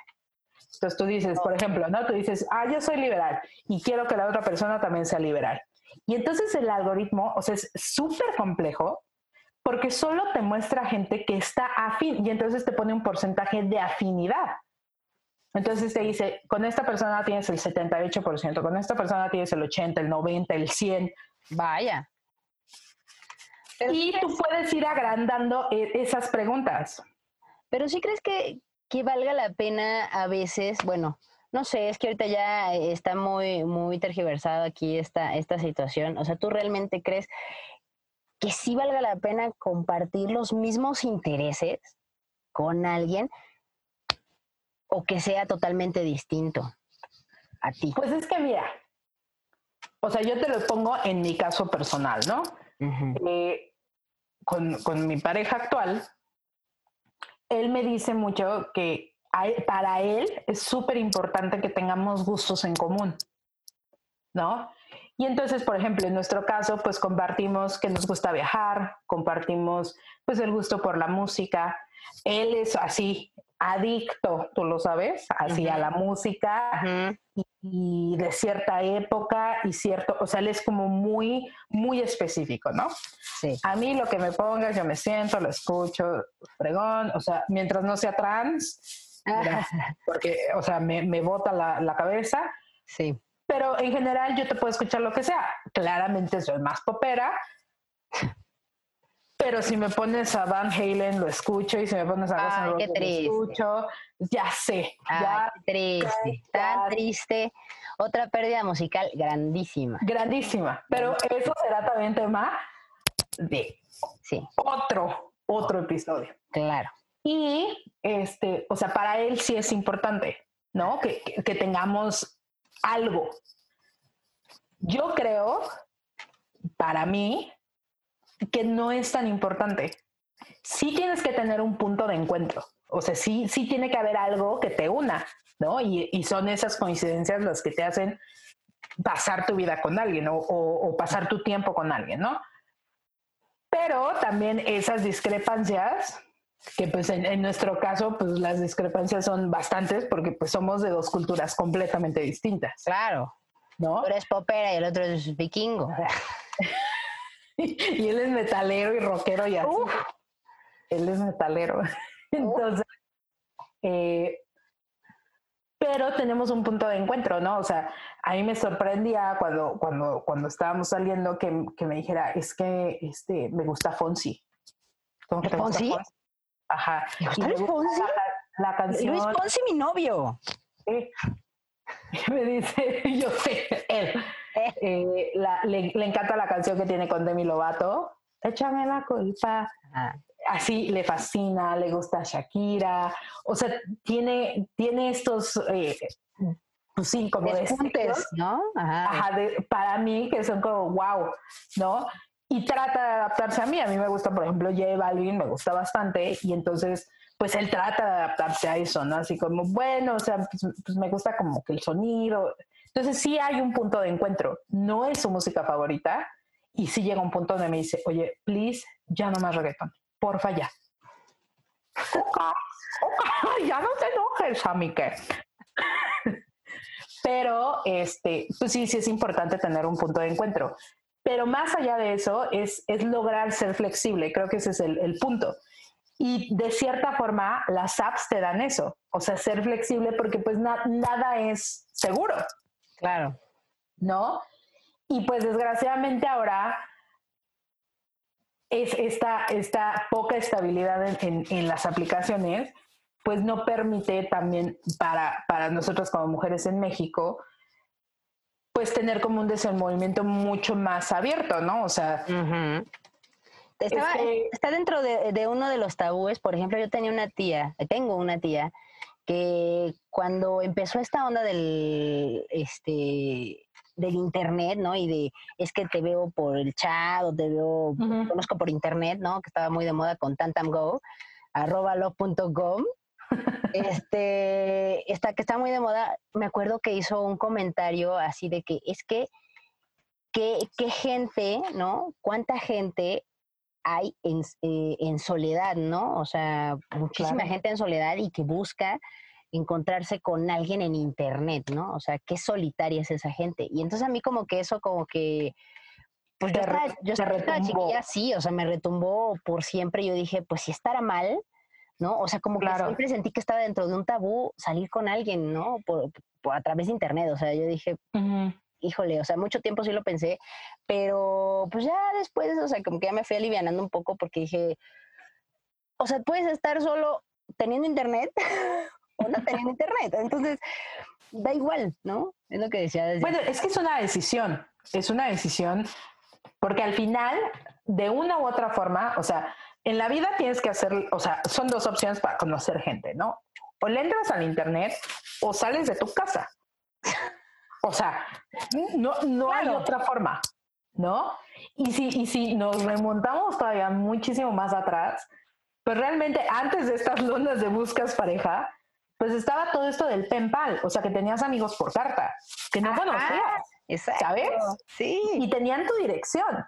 Entonces tú dices, por ejemplo, ¿no? Tú dices, ah, yo soy liberal y quiero que la otra persona también sea liberal. Y entonces el algoritmo, o sea, es súper complejo porque solo te muestra gente que está afín y entonces te pone un porcentaje de afinidad. Entonces te dice, con esta persona tienes el 78%, con esta persona tienes el 80, el 90, el 100. Vaya. Y tú puedes ir agrandando e, esas preguntas. Pero sí crees que, que valga la pena a veces, bueno, no sé, es que ahorita ya está muy, muy tergiversado aquí esta, esta situación. O sea, ¿tú realmente crees que sí valga la pena compartir los mismos intereses con alguien o que sea totalmente distinto a ti? Pues es que mira, o sea, yo te lo pongo en mi caso personal, ¿no? Eh, con, con mi pareja actual, él me dice mucho que para él es súper importante que tengamos gustos en común, ¿no? Y entonces, por ejemplo, en nuestro caso, pues compartimos que nos gusta viajar, compartimos pues el gusto por la música. Él es así, adicto, tú lo sabes, así a la música y, de cierta época y cierto, o sea, él es como muy, muy específico, ¿no? Sí. A mí lo que me pongas, yo me siento, lo escucho, fregón, o sea, mientras no sea trans, (laughs) porque, o sea, me, me bota la, la cabeza. Sí pero en general yo te puedo escuchar lo que sea. Claramente soy más popera, pero si me pones a Van Halen lo escucho y si me pones a Guns lo escucho, ya sé. ya triste, tan triste. Otra pérdida musical grandísima. Grandísima, pero eso será también tema de sí. otro, otro episodio. Claro. Y, este, o sea, para él sí es importante, ¿no? que, que tengamos algo. Yo creo, para mí, que no es tan importante. Sí tienes que tener un punto de encuentro. O sea, sí, sí tiene que haber algo que te una, ¿no? Y, son esas coincidencias las que te hacen pasar tu vida con alguien o, pasar tu tiempo con alguien, ¿no? Pero también esas discrepancias que pues en, nuestro caso pues las discrepancias son bastantes porque pues somos de dos culturas completamente distintas. Claro. ¿No? Tú eres popera y el otro es vikingo. (laughs) (laughs) y él es metalero y rockero y así. Él es metalero. (laughs) Entonces, eh, pero tenemos un punto de encuentro, ¿no? O sea, a mí me sorprendía cuando, cuando, cuando estábamos saliendo que, que me dijera, es que este, me gusta Fonsi. ¿Fonsi? Ajá. Luis Ponzi? La, canción. Luis Ponzi, mi novio. Sí. (laughs) Me dice, yo sé, él. Eh. Eh, le, encanta la canción que tiene con Demi Lovato. Échame la culpa. Así le fascina, le gusta Shakira. O sea, tiene, tiene estos, eh, pues sí, como despuntes, ¿no? Ajá. para mí que son como wow, ¿no? y trata de adaptarse a mí. A mí me gusta, por ejemplo, J Balvin, me gusta bastante, y entonces, pues él trata de adaptarse a eso, ¿no? Así como, bueno, o sea, pues, pues, me gusta como que el sonido. Entonces sí hay un punto de encuentro. No es su música favorita, y sí llega un punto donde me dice, oye, please, ya no más reggaeton, porfa ya. (laughs) ya no te enojes, amique. (laughs) Pero, este, pues sí, sí es importante tener un punto de encuentro. Pero más allá de eso, es, es lograr ser flexible. Creo que ese es el, el punto. Y de cierta forma, las apps te dan eso. O sea, ser flexible porque pues nada es seguro. Claro. ¿No? Y pues desgraciadamente ahora es esta, esta poca estabilidad en, en, las aplicaciones, pues no permite también para, para nosotros como mujeres en México pues tener como un desenvolvimiento mucho más abierto, ¿no? O sea, está dentro de, uno de los tabúes. Por ejemplo, yo tenía una tía, tengo una tía, que cuando empezó esta onda del, este, del internet, ¿no? Y de, es que te veo por el chat o te veo, conozco por internet, ¿no? Que estaba muy de moda con tantamgo, arroba lo.com este, esta que está muy de moda, me acuerdo que hizo un comentario así de que es que, qué gente, ¿no? ¿Cuánta gente hay en, eh, en, soledad, ¿no? O sea, muchísima gente en soledad y que busca encontrarse con alguien en internet, ¿no? O sea, qué solitaria es esa gente. Y entonces a mí como que eso como que, pues yo Te estaba, yo estaba chiquilla así, o sea, me retumbó por siempre. Yo dije, pues si estará mal, ¿no? O sea, como que siempre sentí que estaba dentro de un tabú salir con alguien, ¿no? Por, por- a través de internet. O sea, yo dije, Ujú. Híjole, o sea, mucho tiempo sí lo pensé, pero pues ya después, o sea, como que ya me fui alivianando un poco porque dije, o sea, puedes estar solo teniendo internet (laughs) o no teniendo internet. Entonces, da igual, ¿no? Es lo que decía Bueno, es que es una decisión, es una decisión, porque al final, de una u otra forma, o sea, en la vida tienes que hacer, o sea, son dos opciones para conocer gente, ¿no? O le entras al internet o sales de tu casa. O sea, no, no hay otra forma, ¿no? Y si, y si nos remontamos todavía muchísimo más atrás, pues realmente antes de estas (laughs) lunas de buscas pareja, pues estaba todo esto del pen pal, o sea, que tenías amigos por carta, que no conocías Exacto. ¿sabes? Sí, y tenían tu dirección.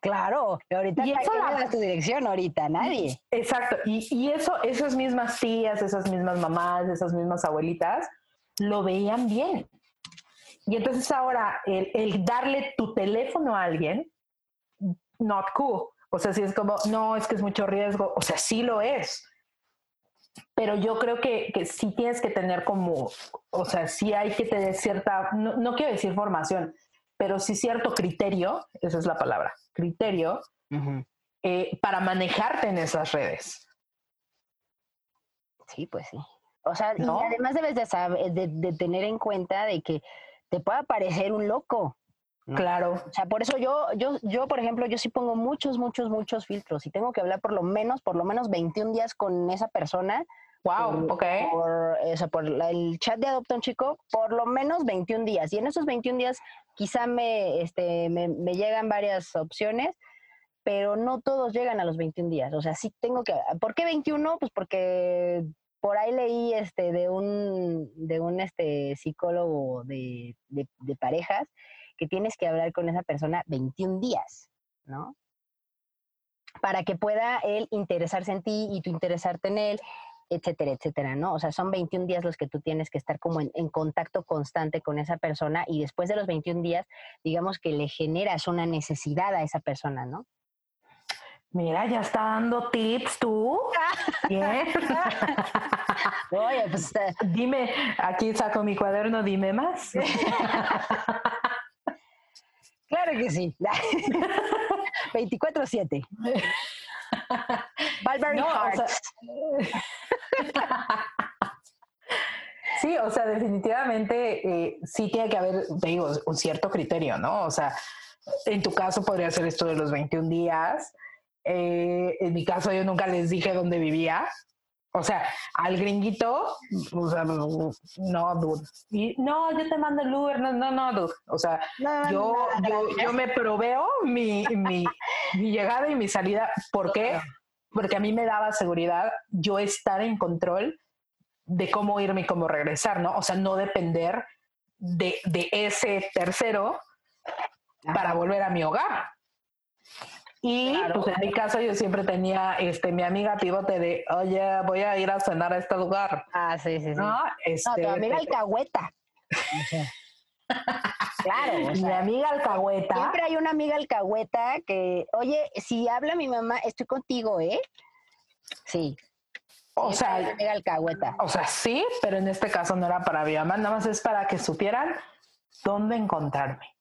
claro. Y ahorita, Y ¿para eso la- das tu dirección ahorita? Nadie. Exacto. Y, y eso, esas mismas tías, esas mismas mamás, esas mismas abuelitas, lo veían bien. Y entonces ahora el, el darle tu teléfono a alguien, not cool. O sea, si es como, no, es que es mucho riesgo. O sea, sí lo es. Pero yo creo que, que sí tienes que tener como, o sea, sí hay que tener cierta, no, no quiero decir formación, pero sí cierto criterio, esa es la palabra, criterio, eh, para manejarte en esas redes. Sí, pues sí. O sea, ¿No? y además debes de, saber, de, de tener en cuenta de que te pueda parecer un loco. No. Claro. O sea, por eso yo, yo, yo, por ejemplo, yo sí pongo muchos, muchos, muchos filtros y tengo que hablar por lo menos, por lo menos 21 días con esa persona. Wow, por, ok. por, o sea, por la- el chat de Adopta un Chico, por lo menos 21 días. Y en esos 21 días quizá me, este, me, me llegan varias opciones, pero no todos llegan a los 21 días. O sea, sí tengo que... ¿Por qué 21? Pues porque por ahí leí este, de un, de un este, psicólogo de, parejas que tienes que hablar con esa persona 21 días, ¿no? Para que pueda él interesarse en ti y tú interesarte en él, etcétera, etcétera, ¿no? O sea, son 21 días los que tú tienes que estar como en, en contacto constante con esa persona y después de los 21 días, digamos que le generas una necesidad a esa persona, ¿no? Mira, ya está dando tips tú. (laughs) Bien. (laughs) Oye, pues eh, dime, aquí saco mi cuaderno, dime más. (laughs) claro que sí. 24-7. Valverde No, o sea, Hearts. Sí, o sea, definitivamente eh, sí tiene que haber, te digo, un cierto criterio, ¿no? O sea, en tu caso podría ser esto de los 21 días. Eh, en mi caso yo nunca les dije dónde vivía. O sea, al gringuito, o sea, no, dude. Y, no, yo te mando el Uber, no, no, no, dude. O sea, No, yo, yo, yo me proveo mi, mi, mi llegada y mi salida. ¿Por qué? Porque a mí me daba seguridad yo estar en control de cómo irme y cómo regresar, ¿no? O sea, no depender de, de ese tercero para volver a mi hogar. Y Claro. pues en mi caso yo siempre tenía este mi amiga pivote de, oye, voy a ir a cenar a este lugar. Ah, sí, sí, sí. ¿no? No, Este, tu amiga te- alcahueta. claro, o mi amiga alcahueta. siempre hay una amiga alcahueta que, oye, si habla mi mamá, estoy contigo, ¿eh? Sí. O una sea, amiga alcahueta. o sea, sí, pero en este caso no era para mi mamá, nada más es para que supieran dónde encontrarme.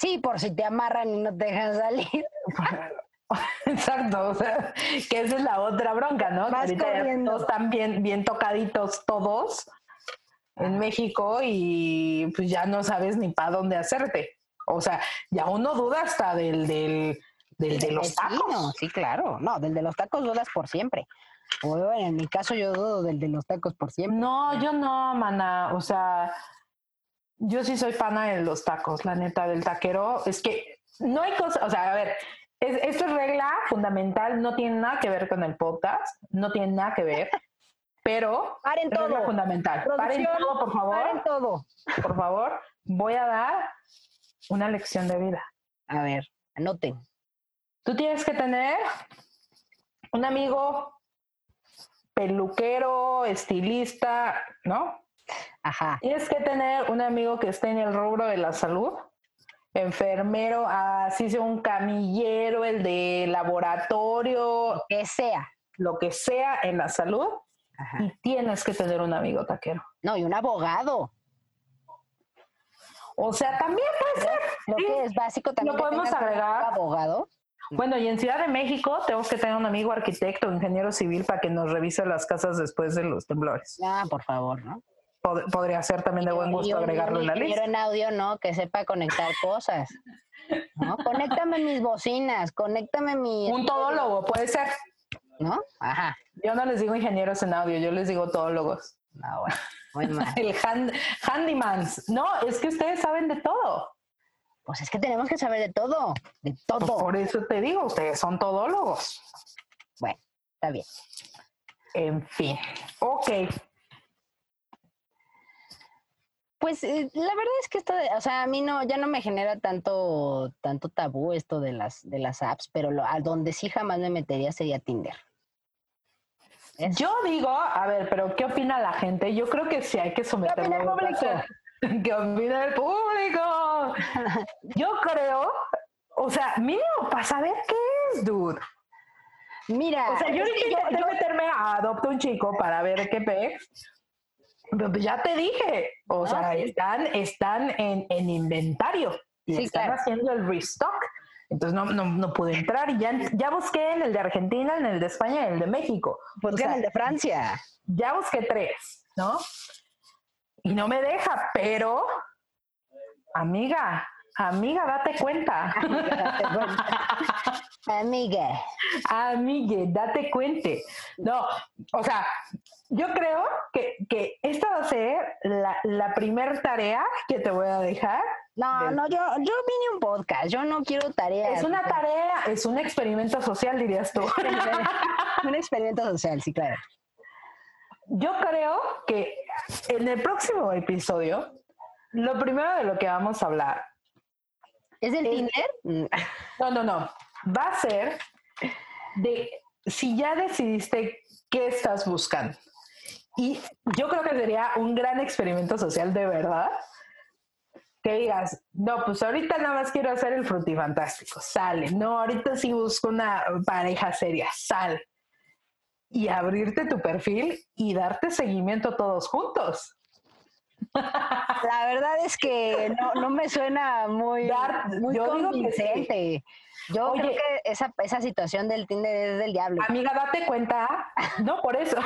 Sí, por si te amarran y no te dejan salir. (laughs) Exacto, o sea, que esa es la otra bronca, ¿no? Que Vas ya corriendo. todos están bien, bien tocaditos todos en México y pues ya no sabes ni para dónde hacerte. O sea, ya uno duda hasta del, del, del de los tacos. Sí, claro. No, del de los tacos dudas por siempre. O bueno, en mi caso yo dudo del de los tacos por siempre. No, yo no, mana. O sea, yo sí soy pana de los tacos, la neta, del taquero. Es que no hay cosa, o sea, a ver, es, esto es regla fundamental, no tiene nada que ver con el podcast, no tiene nada que ver, (laughs) pero Paren regla todo. fundamental. Paren todo, por favor. Paren todo. Por favor, voy a dar una lección de vida. A ver, anoten. Tú tienes que tener un amigo peluquero, estilista, ¿no? Ajá. Tienes que tener un amigo que esté en el rubro de la salud, enfermero, así sea un camillero, el de laboratorio, Lo que sea. lo que sea en la salud, Ajá. y tienes que tener un amigo taquero. No, y un abogado. O sea, también puede ser. Lo Sí. que es básico también. Lo podemos agregar. abogado. Bueno, y en Ciudad de México tenemos que tener un amigo arquitecto, ingeniero civil para que nos revise las casas después de los temblores. Ah, por favor, ¿no? Pod- podría ser también de buen gusto agregarlo en la ingeniero lista. en audio, ¿no? Que sepa conectar cosas. ¿No? Conéctame mis bocinas, conéctame mi... Un todólogo, puede ser. ¿No? Ajá. Yo no les digo ingenieros en audio, yo les digo todólogos. No, bueno, muy (laughs) mal. El hand, handymans. No, es que ustedes saben de todo. Pues es que tenemos que saber de todo, de Pues todo. por eso te digo, ustedes son todólogos. Bueno, está bien. En fin. Ok. Pues eh, la verdad es que esto, de- o sea, a mí no, ya no me genera tanto, tanto tabú esto de las, de las apps, pero lo, a donde sí jamás me metería sería Tinder. Es- Yo digo, a ver, pero ¿qué opina la gente? Yo creo que sí hay que someterlo. opina el público? (laughs) ¿Qué opina el público? (laughs) Yo creo, o sea, mínimo para saber qué es, dude. Mira, O sea, yo que intenté yo- meterme a Adopta un Chico para ver qué pex. Pero ya te dije, o Ah, sea, sí. están, están en, en inventario y Sí, están claro. haciendo el restock. Entonces no, no, no pude entrar y ya, ya busqué en el de Argentina, en el de España en el de México. O sea, el de Francia. ya busqué tres, ¿no? Y no me deja, pero, amiga, amiga, date cuenta. Amiga. (laughs) Amigue, date cuenta. No, o sea, yo creo que, que esta va a ser la, la primer tarea que te voy a dejar. No, Del- no, yo, yo vine un podcast, yo no quiero tareas. Es una tarea, es un experimento social, dirías tú. (laughs) un experimento social, sí, claro. Yo creo que en el próximo episodio, lo primero de lo que vamos a hablar ¿Es el Es- Tinder? Mm, No, no, no. Va a ser de si ya decidiste qué estás buscando. Y yo creo que sería un gran experimento social de verdad. Que digas, no, pues ahorita nada más quiero hacer el frutifantástico, sale. No, ahorita sí busco una pareja seria, sal. Y abrirte tu perfil y darte seguimiento todos juntos. La verdad es que no, no me suena muy, Dar- muy yo digo que sí. convincente. Yo Oye. creo que esa, esa situación del Tinder es del diablo. Amiga, date cuenta. No, por eso.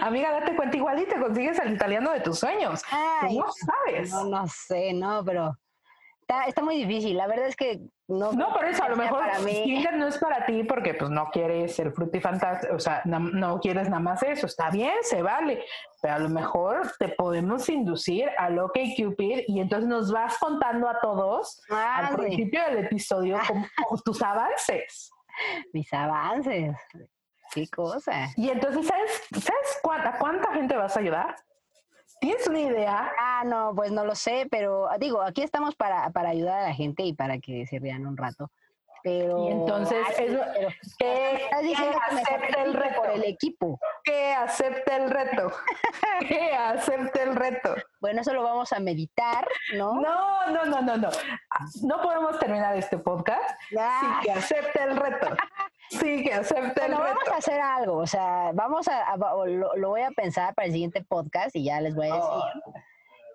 Amiga, date cuenta igual y te consigues el italiano de tus sueños. Ay, no sabes. no, no sé, no, pero está, está muy difícil. La verdad es que no. No, por eso a lo mejor Para mí. Tinder no es para ti porque pues no quieres ser frutifantástico, o sea, no, no quieres nada más eso, está bien, se vale, pero a lo mejor te podemos inducir al OK Cupid y entonces nos vas contando a todos Ah, al sí, principio del episodio como (laughs) tus avances. mis avances. Qué cosa. Y entonces, ¿sabes, ¿sabes cuánta, cuánta gente vas a ayudar? ¿Tienes una idea? Ah, no, pues no lo sé, pero digo, aquí estamos para, para ayudar a la gente y para que se rían un rato. Pero. Y entonces, pero Que, estás diciendo que me acepte el reto. por el equipo. Que acepte el reto. (laughs) que acepte el reto. Bueno, eso lo vamos a meditar, ¿no? No, no, no, no, no. No podemos terminar este podcast Ah. sin que acepte el reto. (laughs) Sí, que acepte el Bueno, vamos a hacer algo, o sea, vamos a, lo, lo voy a pensar para el siguiente podcast y ya les voy a decir Oh.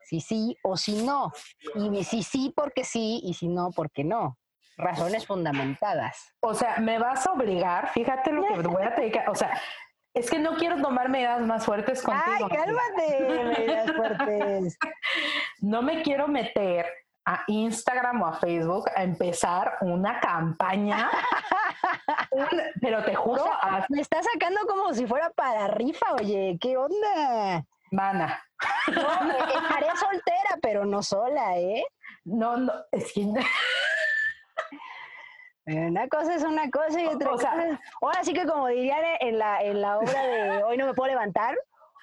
si sí o si no. Y si sí, porque sí, y si no, porque no. Razones fundamentadas. O sea, me vas a obligar, fíjate lo que (laughs) voy a que, o sea, es que no quiero tomar medidas más fuertes ¡Ay, contigo. cálmate! medidas fuertes! (laughs) No me quiero meter a Instagram o a Facebook a empezar una campaña. (laughs) Un- pero te O juro, sea, a- me está sacando como si fuera para rifa, oye, ¿qué onda? mana. No, estaré soltera, pero no sola, ¿eh? No, no, es que Una cosa es una cosa y otra O sea- cosa es... Ahora sí que como dirían en la, en la obra de (laughs) Hoy no me puedo levantar,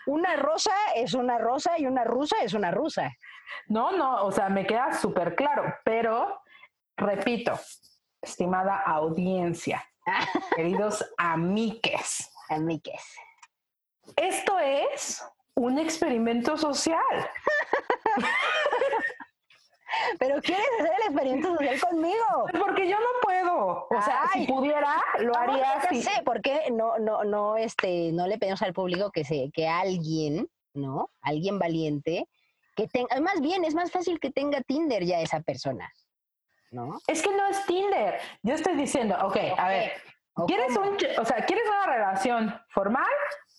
una rosa es una rosa y una rusa es una rusa. No, no, o sea, me queda súper claro, pero repito, estimada audiencia, (laughs) queridos amiques, Enríquez. Esto es un experimento social. (laughs) Pero quieres hacer el experimento social conmigo. Porque yo no puedo. O sea, si pudiera, lo haría así. sé, porque no, no, no, este, no le pedimos al público que se, que alguien, ¿no? Alguien valiente, que tenga, más bien, es más fácil que tenga Tinder ya esa persona, ¿no? Es que no es Tinder. Yo estoy diciendo, ok, a ver, ¿O ¿quieres un, o sea, ¿quieres una relación formal?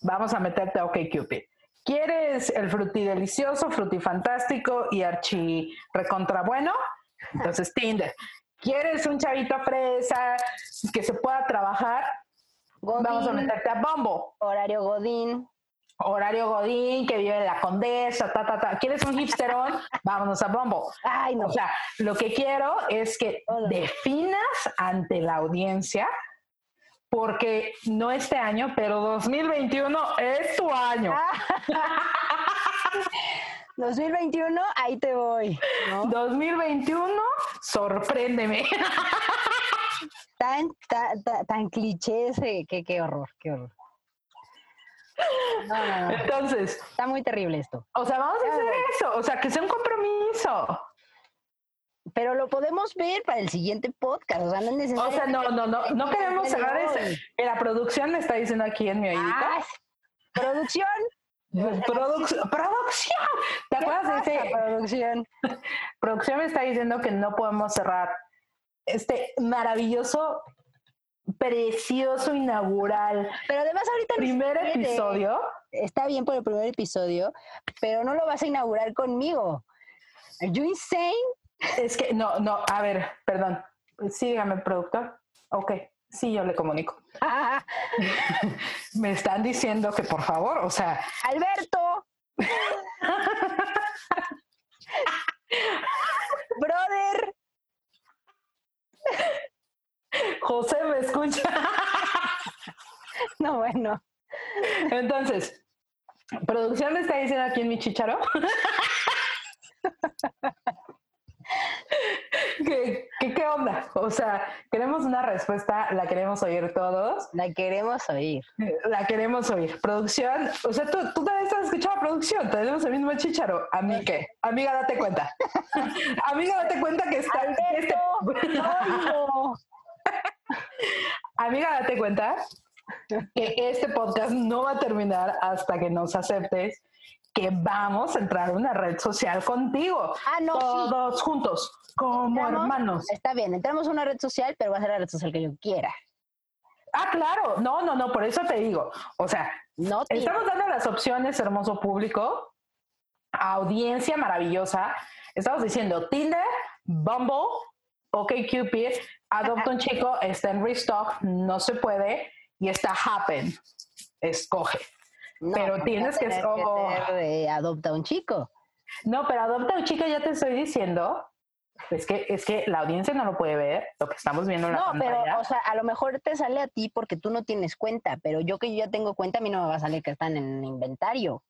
Vamos a meterte a OkCupid. ¿Quieres el frutidelicioso, frutifantástico y archi recontra bueno? Entonces Tinder. ¿Quieres un chavito fresa que se pueda trabajar? Vamos a meterte a Bumble. horario Godín. Horario Godín, que vive en la Condesa, ta, ta, ta. ¿Quieres un hipsterón? Vámonos a Bumble. Ay, no. O sea, lo que quiero es que definas ante la audiencia, porque no este año, pero 2021 es tu año. (laughs) Ah. 2021, ahí te voy, ¿no? 2021, sorpréndeme. Tan, tan, tan, tan cliché ese, que qué horror, qué horror. No, no, no. Entonces, Está muy terrible esto. o sea, vamos a hacer eso, o sea, que sea un compromiso. Pero lo podemos ver para el siguiente podcast. O sea, no es necesario. O sea, no, no, no, no queremos cerrar ese. La producción me está diciendo aquí en mi oídito. Ah, producción. (laughs) Produc- producción. ¿Te ¿Qué acuerdas de ese? producción? (laughs) Producción me está diciendo que no podemos cerrar este maravilloso, precioso, inaugural Pero además ahorita primer episodio. Está bien por el primer episodio, pero no lo vas a inaugurar conmigo. Are you insane? Es que, no, no, a ver, perdón. Sí, dígame, productor. Ok, sí, yo le comunico. (laughs) Me están diciendo que por favor, o sea, Alberto. Brother. José me escucha. No, bueno. Entonces, producción me está diciendo aquí en mi chicharo. (laughs) (laughs) ¿Qué, qué, qué onda? O sea, queremos una respuesta, la queremos oír todos. La queremos oír. La queremos oír. Producción, o sea, tú, tú también estás escuchando producción, tenemos el mismo chicharo. ¿A mí qué? Amiga, date cuenta. (laughs) Amiga, date cuenta que está... este-. (laughs) Amiga, date cuenta que este podcast no va a terminar hasta que nos aceptes que vamos a entrar a una red social contigo. Ah, no, sí. Todos juntos, como Entramos- hermanos. Está bien, entramos a una red social, pero va a ser la red social que yo quiera. Ah, claro. No, no, no, por eso te digo. O sea, No Estamos dando las opciones, hermoso público, audiencia maravillosa. Estamos diciendo Tinder, Bumble, OkCupid, Adopta un chico, está en Restock, no se puede, y está Happen. Escoge. No, pero tienes que- oh. ser de adopta un chico. No, pero Adopta un chico, ya te estoy diciendo. Es que, es que la audiencia no lo puede ver, lo que estamos viendo en la No, pero, pantalla. o sea, a lo mejor te sale a ti porque tú no tienes cuenta, pero yo que yo ya tengo cuenta, a mí no me va a salir que están en inventario.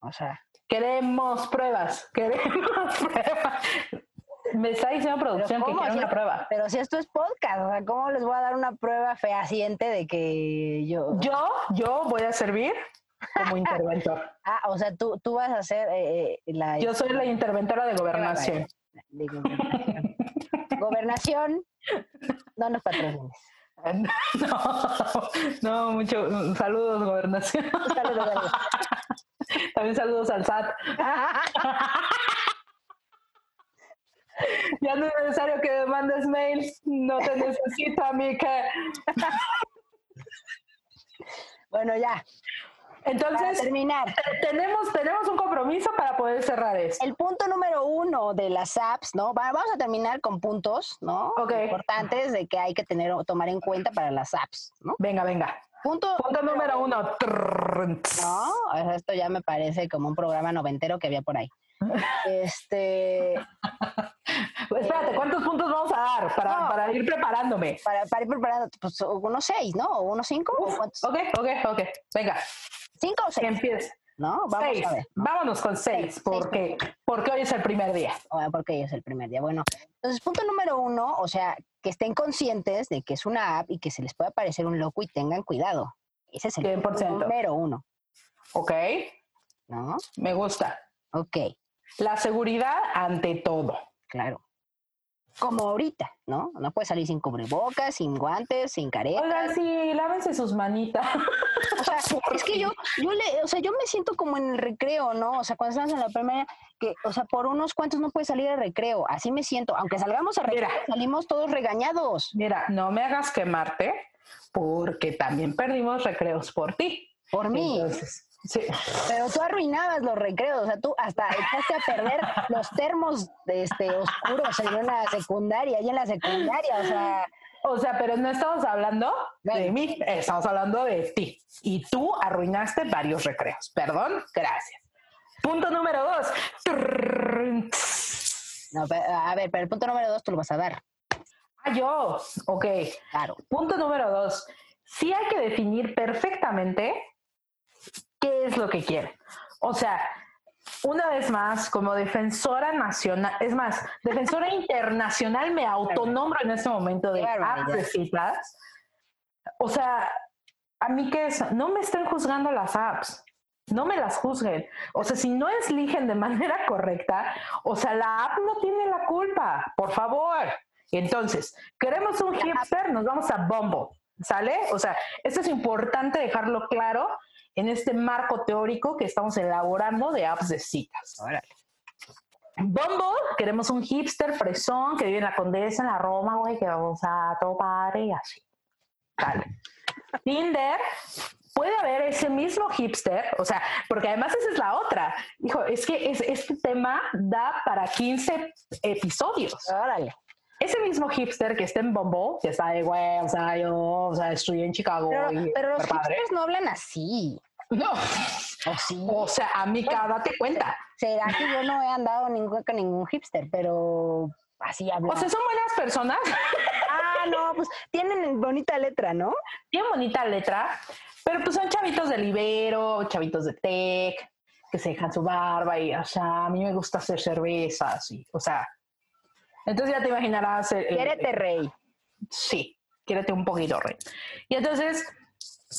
O sea, Queremos pruebas, queremos (laughs) pruebas. Me está diciendo producción que ¿cómo? quiere Si una es- prueba. pero si esto es podcast, o sea, ¿cómo les voy a dar una prueba fehaciente de que yo... Yo, yo voy a servir como (laughs) interventor. Ah, o sea, tú, tú vas a ser eh, eh, la... Yo soy la interventora de gobernación. de gobernación. gobernación, no nos patrocines. (laughs) No, no, mucho. Saludos, gobernación. Saludos, saludos. También saludos al SAT. (laughs) (laughs) Ya no es necesario que me mandes mails. No te necesito a mí que. (laughs) bueno, ya, para Entonces, terminar. te- tenemos, tenemos un compromiso para poder cerrar esto. El punto número uno de las apps, ¿no? Va- Vamos a terminar con puntos, ¿no? Ok. Importantes de que hay que tener o tomar en cuenta para las apps, ¿no? Venga, venga. Punto, Punto número uno. ¿no? Esto ya me parece como un programa noventero que había por ahí. (laughs) Este, (laughs) Espérate, ¿cuántos puntos vamos a dar para, No. para ir preparándome? para, para ir preparando, pues unos seis, ¿no? O unos cinco, ¿o cuántos? Ok, ok, ok. Venga, Cinco o seis, empieza. ¿no? Vamos seis. a ver. Vámonos con seis, Seis, seis porque, porque hoy es el primer día. O sea, porque hoy es el primer día. Bueno, entonces, punto número uno, o sea, que estén conscientes de que es una app y que se les puede aparecer un loco y tengan cuidado. Ese es el 100%. punto número uno, Ok, ¿no? me gusta. Ok, La seguridad ante todo. Claro. Como ahorita, ¿no? No puedes salir sin cubrebocas, sin guantes, sin careta. Oigan, sí, lávense sus manitas. O sea, (laughs) es que yo, yo le, o sea, yo me siento como en el recreo, ¿no? O sea, cuando estás en la primaria, que, o sea, por unos cuantos no puedes salir al recreo. Así me siento. Aunque salgamos a recreo, Mira. salimos todos regañados. Mira, no me hagas quemarte porque también perdimos recreos por ti. Por mí. Entonces, sí. Pero tú arruinabas los recreos, o sea, tú hasta echaste a perder los termos este, oscuros en la secundaria, y en la secundaria, o sea, O sea, pero no estamos hablando de mí, estamos hablando de ti. Y tú arruinaste varios recreos. Perdón, gracias. Punto número dos. No, pe- a ver, pero el punto número dos tú lo vas a dar, Ah, yo. Ok. claro. Punto número dos. Sí hay que definir perfectamente qué es lo que quiere. O sea, una vez más, como defensora nacional, es más, defensora internacional, me autonombro en este momento de apps de citas. O sea, a mí que es, no me estén juzgando las apps. No me las juzguen. O sea, si no eligen de manera correcta, o sea, la app no tiene la culpa, por favor. Entonces, queremos un hipster, nos vamos a Bumble, ¿sale? O sea, esto es importante dejarlo claro en este marco teórico que estamos elaborando de apps de citas. Bumble, queremos un hipster fresón que vive en la Condesa, en la Roma, güey, que vamos a todo padre y así. Vale. (laughs) Tinder, puede haber ese mismo hipster, o sea, porque además esa es la otra. Hijo, es que es- este tema da para 15 episodios. Órale. Ese mismo hipster que está en Bumble, que está de, güey, o sea, yo, o sea, estudié en Chicago. Pero, y pero los súper padre". hipsters no hablan así, No, ¿o sí? o sea, a mí cada date cuenta. Será que yo no he andado ningún, con ningún hipster, pero así hablan. O sea, son buenas personas, ah, no, pues tienen bonita letra, ¿no? tienen bonita letra, pero pues son chavitos de libero, chavitos de tech, que se dejan su barba y, o sea, a mí me gusta hacer cervezas y, o sea, entonces ya te imaginarás. eh, Quiérete rey. sí, quiérete un poquito, rey. Y entonces,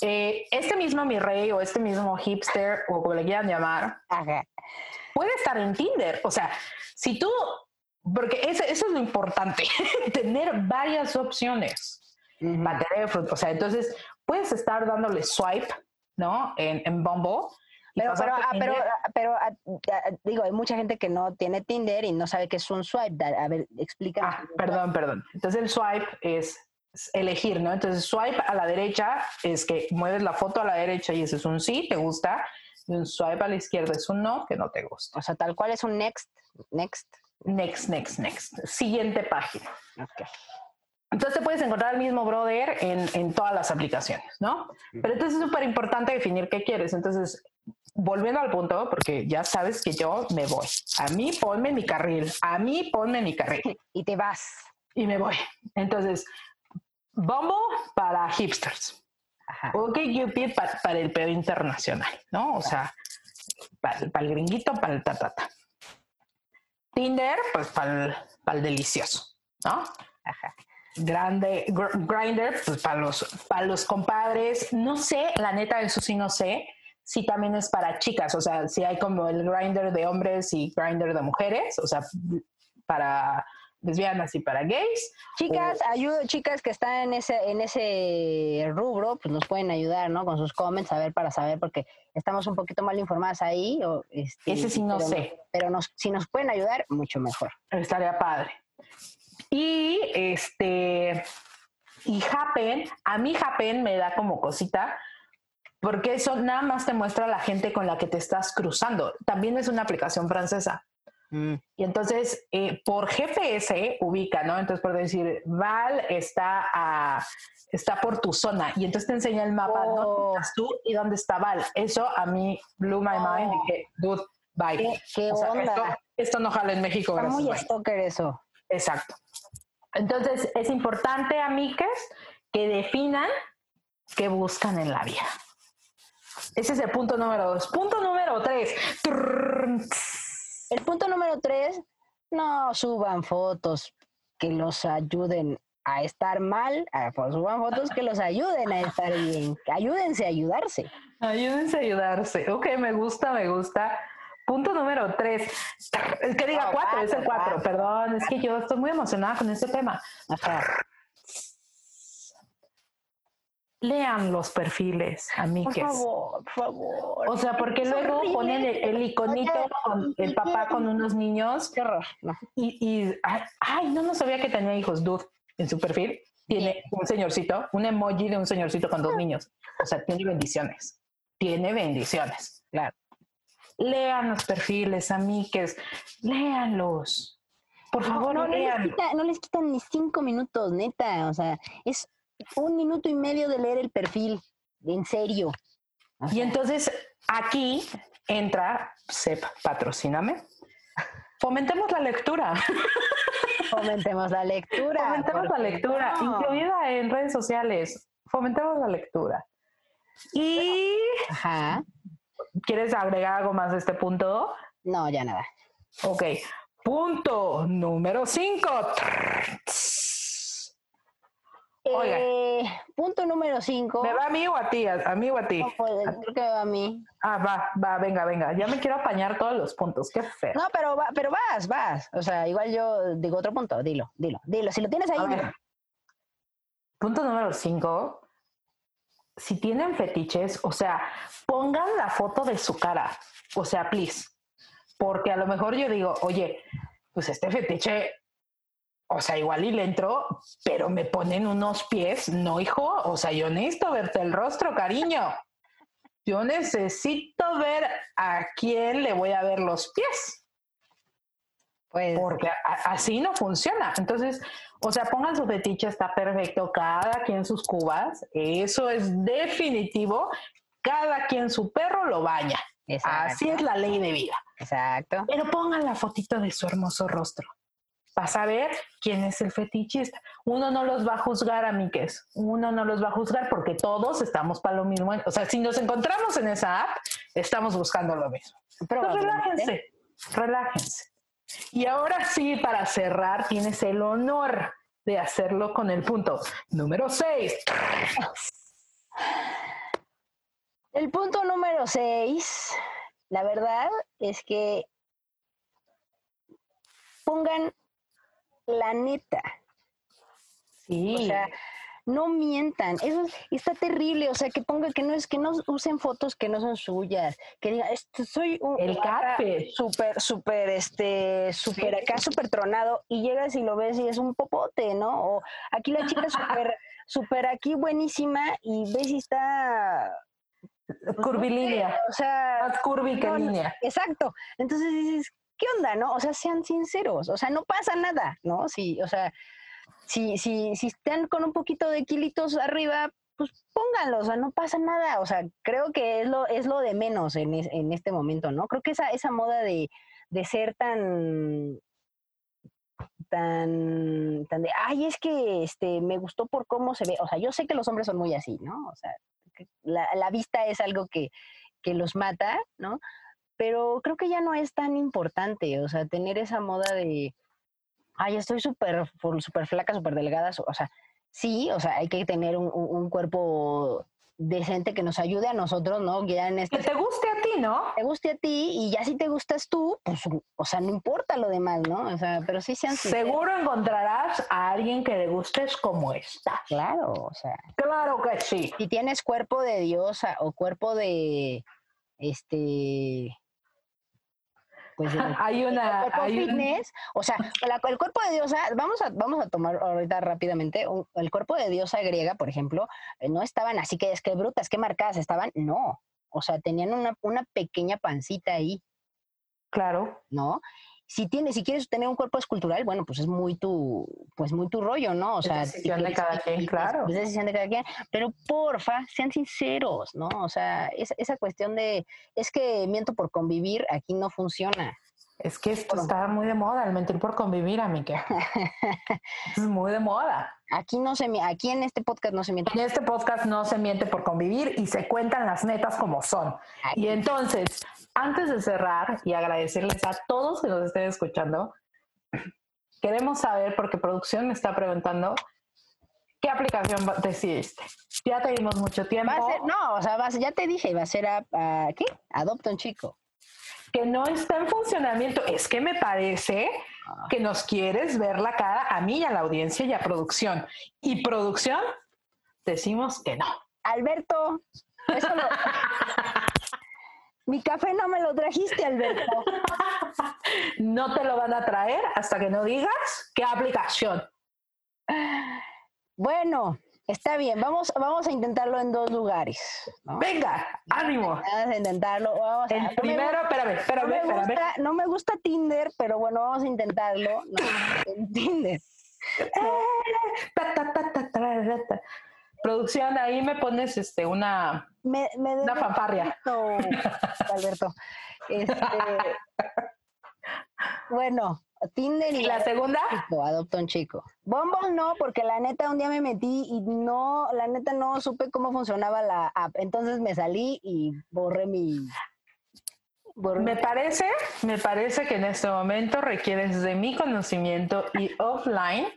eh, este mismo mi rey o este mismo hipster o como le quieran llamar, Ajá. puede estar en Tinder. O sea, si tú, porque eso, eso es lo importante, (laughs) tener varias opciones para tener fruto. O sea, entonces puedes estar dándole swipe, ¿no? En, en Bumble. Pero, pero, por ah, pero, ah, pero, ah, ah, digo, hay mucha gente que no tiene Tinder y no sabe qué es un swipe. A ver, explícame. Ah, perdón, perdón. Entonces el swipe es elegir, ¿no? Entonces swipe a la derecha es que mueves la foto a la derecha y ese es un sí, te gusta. Y un swipe a la izquierda es un no, que no te gusta. O sea, tal cual es un next, next. Next, next, next. Siguiente página. Ok. Entonces te puedes encontrar al mismo brother en, en todas las aplicaciones, ¿no? Pero entonces es súper importante definir qué quieres. Entonces, volviendo al punto, porque ya sabes que yo me voy. A mí ponme mi carril, a mí ponme mi carril Y te vas. y me voy. Entonces, Bumble para hipsters. Ajá. Ok, Cupid pa- para el pedo internacional, ¿no? O sea, para, el gringuito, para el tatata. Tinder, pues para el, para el delicioso, ¿no? Ajá. Grande, gr- Grinder, pues para los, para los compadres. No sé, la neta, eso sí no sé, si también es para chicas, o sea, si hay como el Grinder de hombres y Grinder de mujeres, o sea, para lesbianas y para gays. Chicas, ayuda, chicas que están en ese, en ese rubro, pues nos pueden ayudar, ¿no? Con sus comments, a ver, para saber, porque estamos un poquito mal informadas ahí. O, este, Ese sí no pero sé. Pero nos, si nos pueden ayudar, mucho mejor. Estaría padre. Y este, y Happen, a mí Happen me da como cosita, porque eso nada más te muestra la gente con la que te estás cruzando. También es una aplicación francesa. Y entonces, eh, por GPS ubica, ¿no? Entonces, por decir, Val está, a, está por tu zona y entonces te enseña el mapa Oh. dónde estás tú y dónde está Val. Eso a mí blew my mind. Oh. Dije, dude, bye. ¿Qué, qué O sea, onda? esto, esto no jala en México, Está gracias. muy bye. stalker eso. Exacto. Entonces, es importante, amigas, que definan qué buscan en la vida. Ese es el punto número dos. Punto número tres. El punto número tres, no suban fotos que los ayuden a estar mal, a, pues suban fotos que los ayuden a estar bien. Ayúdense a ayudarse. Ayúdense a ayudarse. Ok, me gusta, me gusta. Punto número tres. El que diga No, cuatro, es el cuatro, cuatro. Perdón, es que yo estoy muy emocionada con este tema. Ajá. Lean los perfiles, Por amigues. favor, por favor. O sea, porque Es luego horrible. ponen el, el iconito Oye, con el papá con unos niños Qué horror. No. y, y ay, ay, no, no sabía que tenía hijos, dude, en su perfil. Tiene un señorcito, un emoji de un señorcito con dos niños. O sea, tiene bendiciones. Tiene bendiciones. Claro. Lean los perfiles, amigues. Léanlos. Por favor, no, no, les lean. quita- no les quitan ni cinco minutos, neta. O sea, es un minuto y medio de leer el perfil. En serio. Y entonces aquí entra SEP, patrocíname. Fomentemos la lectura. (laughs) fomentemos la lectura. Fomentemos la ¿por qué lectura, no? incluida en redes sociales. Fomentemos la lectura. Y Ajá. ¿quieres agregar algo más a este punto? No, ya nada. Ok. Punto número 5. Eh, punto número cinco. ¿Me va a mí o a ti? A, a mí o a ti. No, pues, creo que va a mí. Ah, va, va, venga, venga. Ya me quiero apañar todos los puntos. Qué feo. No, pero, va, pero vas, vas. O sea, igual yo digo otro punto. Dilo, dilo, dilo. Si lo tienes ahí, dilo. Punto número 5. Si tienen fetiches, o sea, pongan la foto de su cara. O sea, please. Porque a lo mejor yo digo, oye, pues este fetiche, o sea, igual y le entro, pero me ponen unos pies. No, hijo, o sea, yo necesito verte el rostro, cariño. Yo necesito ver a quién le voy a ver los pies Pues, porque a- así no funciona. Entonces, o sea, pongan su fetiche, está perfecto, cada quien sus cubas, eso es definitivo, cada quien su perro lo baña. exacto, Así es la ley de vida. Exacto. Pero pongan la fotito de su hermoso rostro. Para saber quién es el fetichista. Uno no los va a juzgar, amigues. Uno no los va a juzgar porque todos estamos para lo mismo. O sea, si nos encontramos en esa app, estamos buscando lo mismo. Probablemente. relájense, relájense. Y ahora sí, para cerrar, tienes el honor de hacerlo con el punto número 6. El punto número seis, la verdad es que pongan la neta. Sí. O sea, no mientan. Eso es- está terrible. O sea, que pongan que no es que no usen fotos que no son suyas. Que digan, "Este, soy un El catfish. súper, súper, este, súper acá, súper tronado. Y llegas y lo ves y es un popote, ¿no? O aquí la chica súper, (laughs) súper aquí buenísima y ves y está. curvilínea. O sea, Más curvy que no, línea. Exacto. Entonces dices, ¿qué onda, no? O sea, sean sinceros. O sea, no pasa nada, ¿no? Si, o sea, si, si, si están con un poquito de kilitos arriba, pues pónganlo, o sea, no pasa nada. O sea, creo que es lo, es lo de menos en, en este momento, ¿no? Creo que esa, esa moda de, de ser tan tan tan de ay es que este me gustó por cómo se ve o sea yo sé que los hombres son muy así no o sea la, la vista es algo que, que los mata no pero creo que ya no es tan importante, o sea, tener esa moda de, ay, estoy súper súper flaca, súper delgada, o sea, sí, o sea, hay que tener un, un- cuerpo decente que nos ayude a nosotros, ¿no? Que ya en este Que te guste a ti, ¿no? te guste a ti y ya si te gustas tú, pues, o sea, no importa lo demás, ¿no? O sea, pero sí sean sinceros. Seguro encontrarás a alguien que le gustes como está. Claro, o sea, Claro que sí. si tienes cuerpo de diosa o cuerpo de, este, pues (laughs) Hay el una, cuerpo hay o sea, el cuerpo de diosa, vamos a, vamos a tomar ahorita rápidamente, el cuerpo de diosa griega, por ejemplo, eh, no estaban así que es que brutas, que marcadas estaban, no, o sea, tenían una, una pequeña pancita ahí, claro. ¿no? Si tienes, si quieres tener un cuerpo escultural, bueno, pues es muy tu, pues muy tu rollo, ¿no? O Es sea, decisión de cada quien, es- claro. Es decisión de cada quien, pero porfa, sean sinceros, ¿no? O sea, es- esa cuestión de, es que miento por convivir, aquí no funciona. Es que esto está muy de moda, el mentir por convivir, amiga. (laughs) es muy de moda. Aquí no se, aquí en este podcast no se miente. En este podcast no se miente por convivir y se cuentan las netas como son. Y entonces, antes de cerrar y agradecerles a todos que nos estén escuchando, (clears throat) queremos saber, porque producción me está preguntando, ¿Qué aplicación decidiste? Ya te dimos mucho tiempo. no, o sea, ya te dije, va a ser a, ¿qué? Adopta un chico. Que no está en funcionamiento. Es que me parece ah. que nos quieres ver la cara a mí y a la audiencia y a producción. Y producción, decimos que no. Alberto, eso lo... (laughs) Mi café no me lo trajiste, Alberto. no te lo van a traer hasta que no digas qué aplicación. Bueno, está bien. Vamos, vamos a intentarlo en dos lugares. Venga, ánimo. Vamos a intentarlo. El primero, espérame, espérame, no me, Gusta, no me gusta Tinder, pero bueno, vamos a intentarlo. (laughs) en Tinder. Producción, ahí me pones este una, me, me una fanfarria. Alberto. (laughs) Este, bueno, Tinder y la segunda adopta un chico. Bumble no, porque la neta un día me metí y no, la neta no supe cómo funcionaba la app. Entonces me salí y borré mi. Me parece, me parece que en este momento requieres de mi conocimiento y offline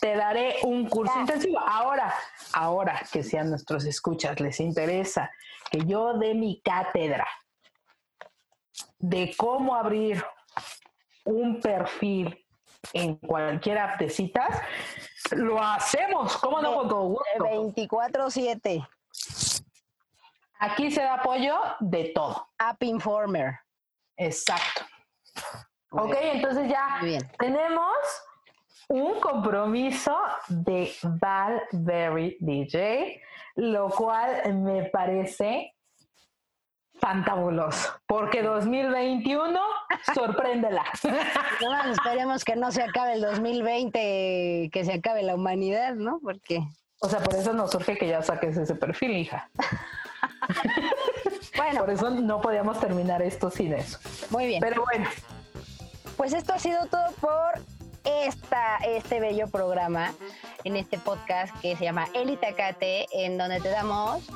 te daré un curso intensivo. Ahora, ahora que si a nuestros escuchas les interesa que yo dé mi cátedra de cómo abrir un perfil en cualquier app de citas, lo hacemos, ¿cómo no? Con todo gusto. 24-7. Aquí se da apoyo de todo. App Informer. Exacto. ok, entonces ya tenemos un compromiso de Valberry DJ, lo cual me parece fantabuloso, porque 2021, sorpréndela. (laughs) No, esperemos que no se acabe el 2020, que se acabe la humanidad, ¿no? Porque... O sea, por eso nos surge que ya saques ese perfil, hija. (laughs) bueno. Por eso no podíamos terminar esto sin eso. Muy bien. Pero bueno. Pues esto ha sido todo por esta, este bello programa, en este podcast que se llama El Itacate, en donde te damos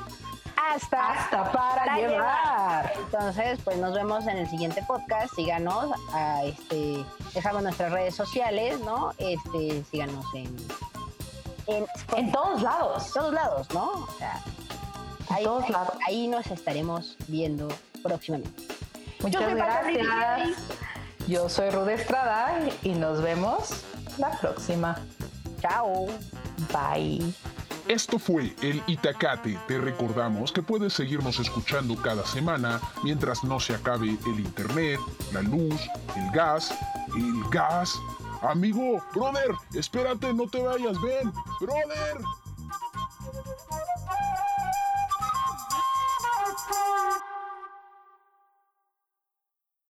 hasta, hasta para, llevar. Entonces, pues nos vemos en el siguiente podcast. Síganos, a este, dejamos nuestras redes sociales, ¿no? Este, síganos en en, todos lados. Todos lados, ¿no? O sea, ahí, todos lados. ahí nos estaremos viendo próximamente. Muchas gracias. Yo soy Rude Estrada y nos vemos la próxima. Chao. Bye. Esto fue el Itacate. Te recordamos que puedes seguirnos escuchando cada semana mientras no se acabe el internet, la luz, el gas, el gas. Amigo, brother, espérate, no te vayas, ven, brother.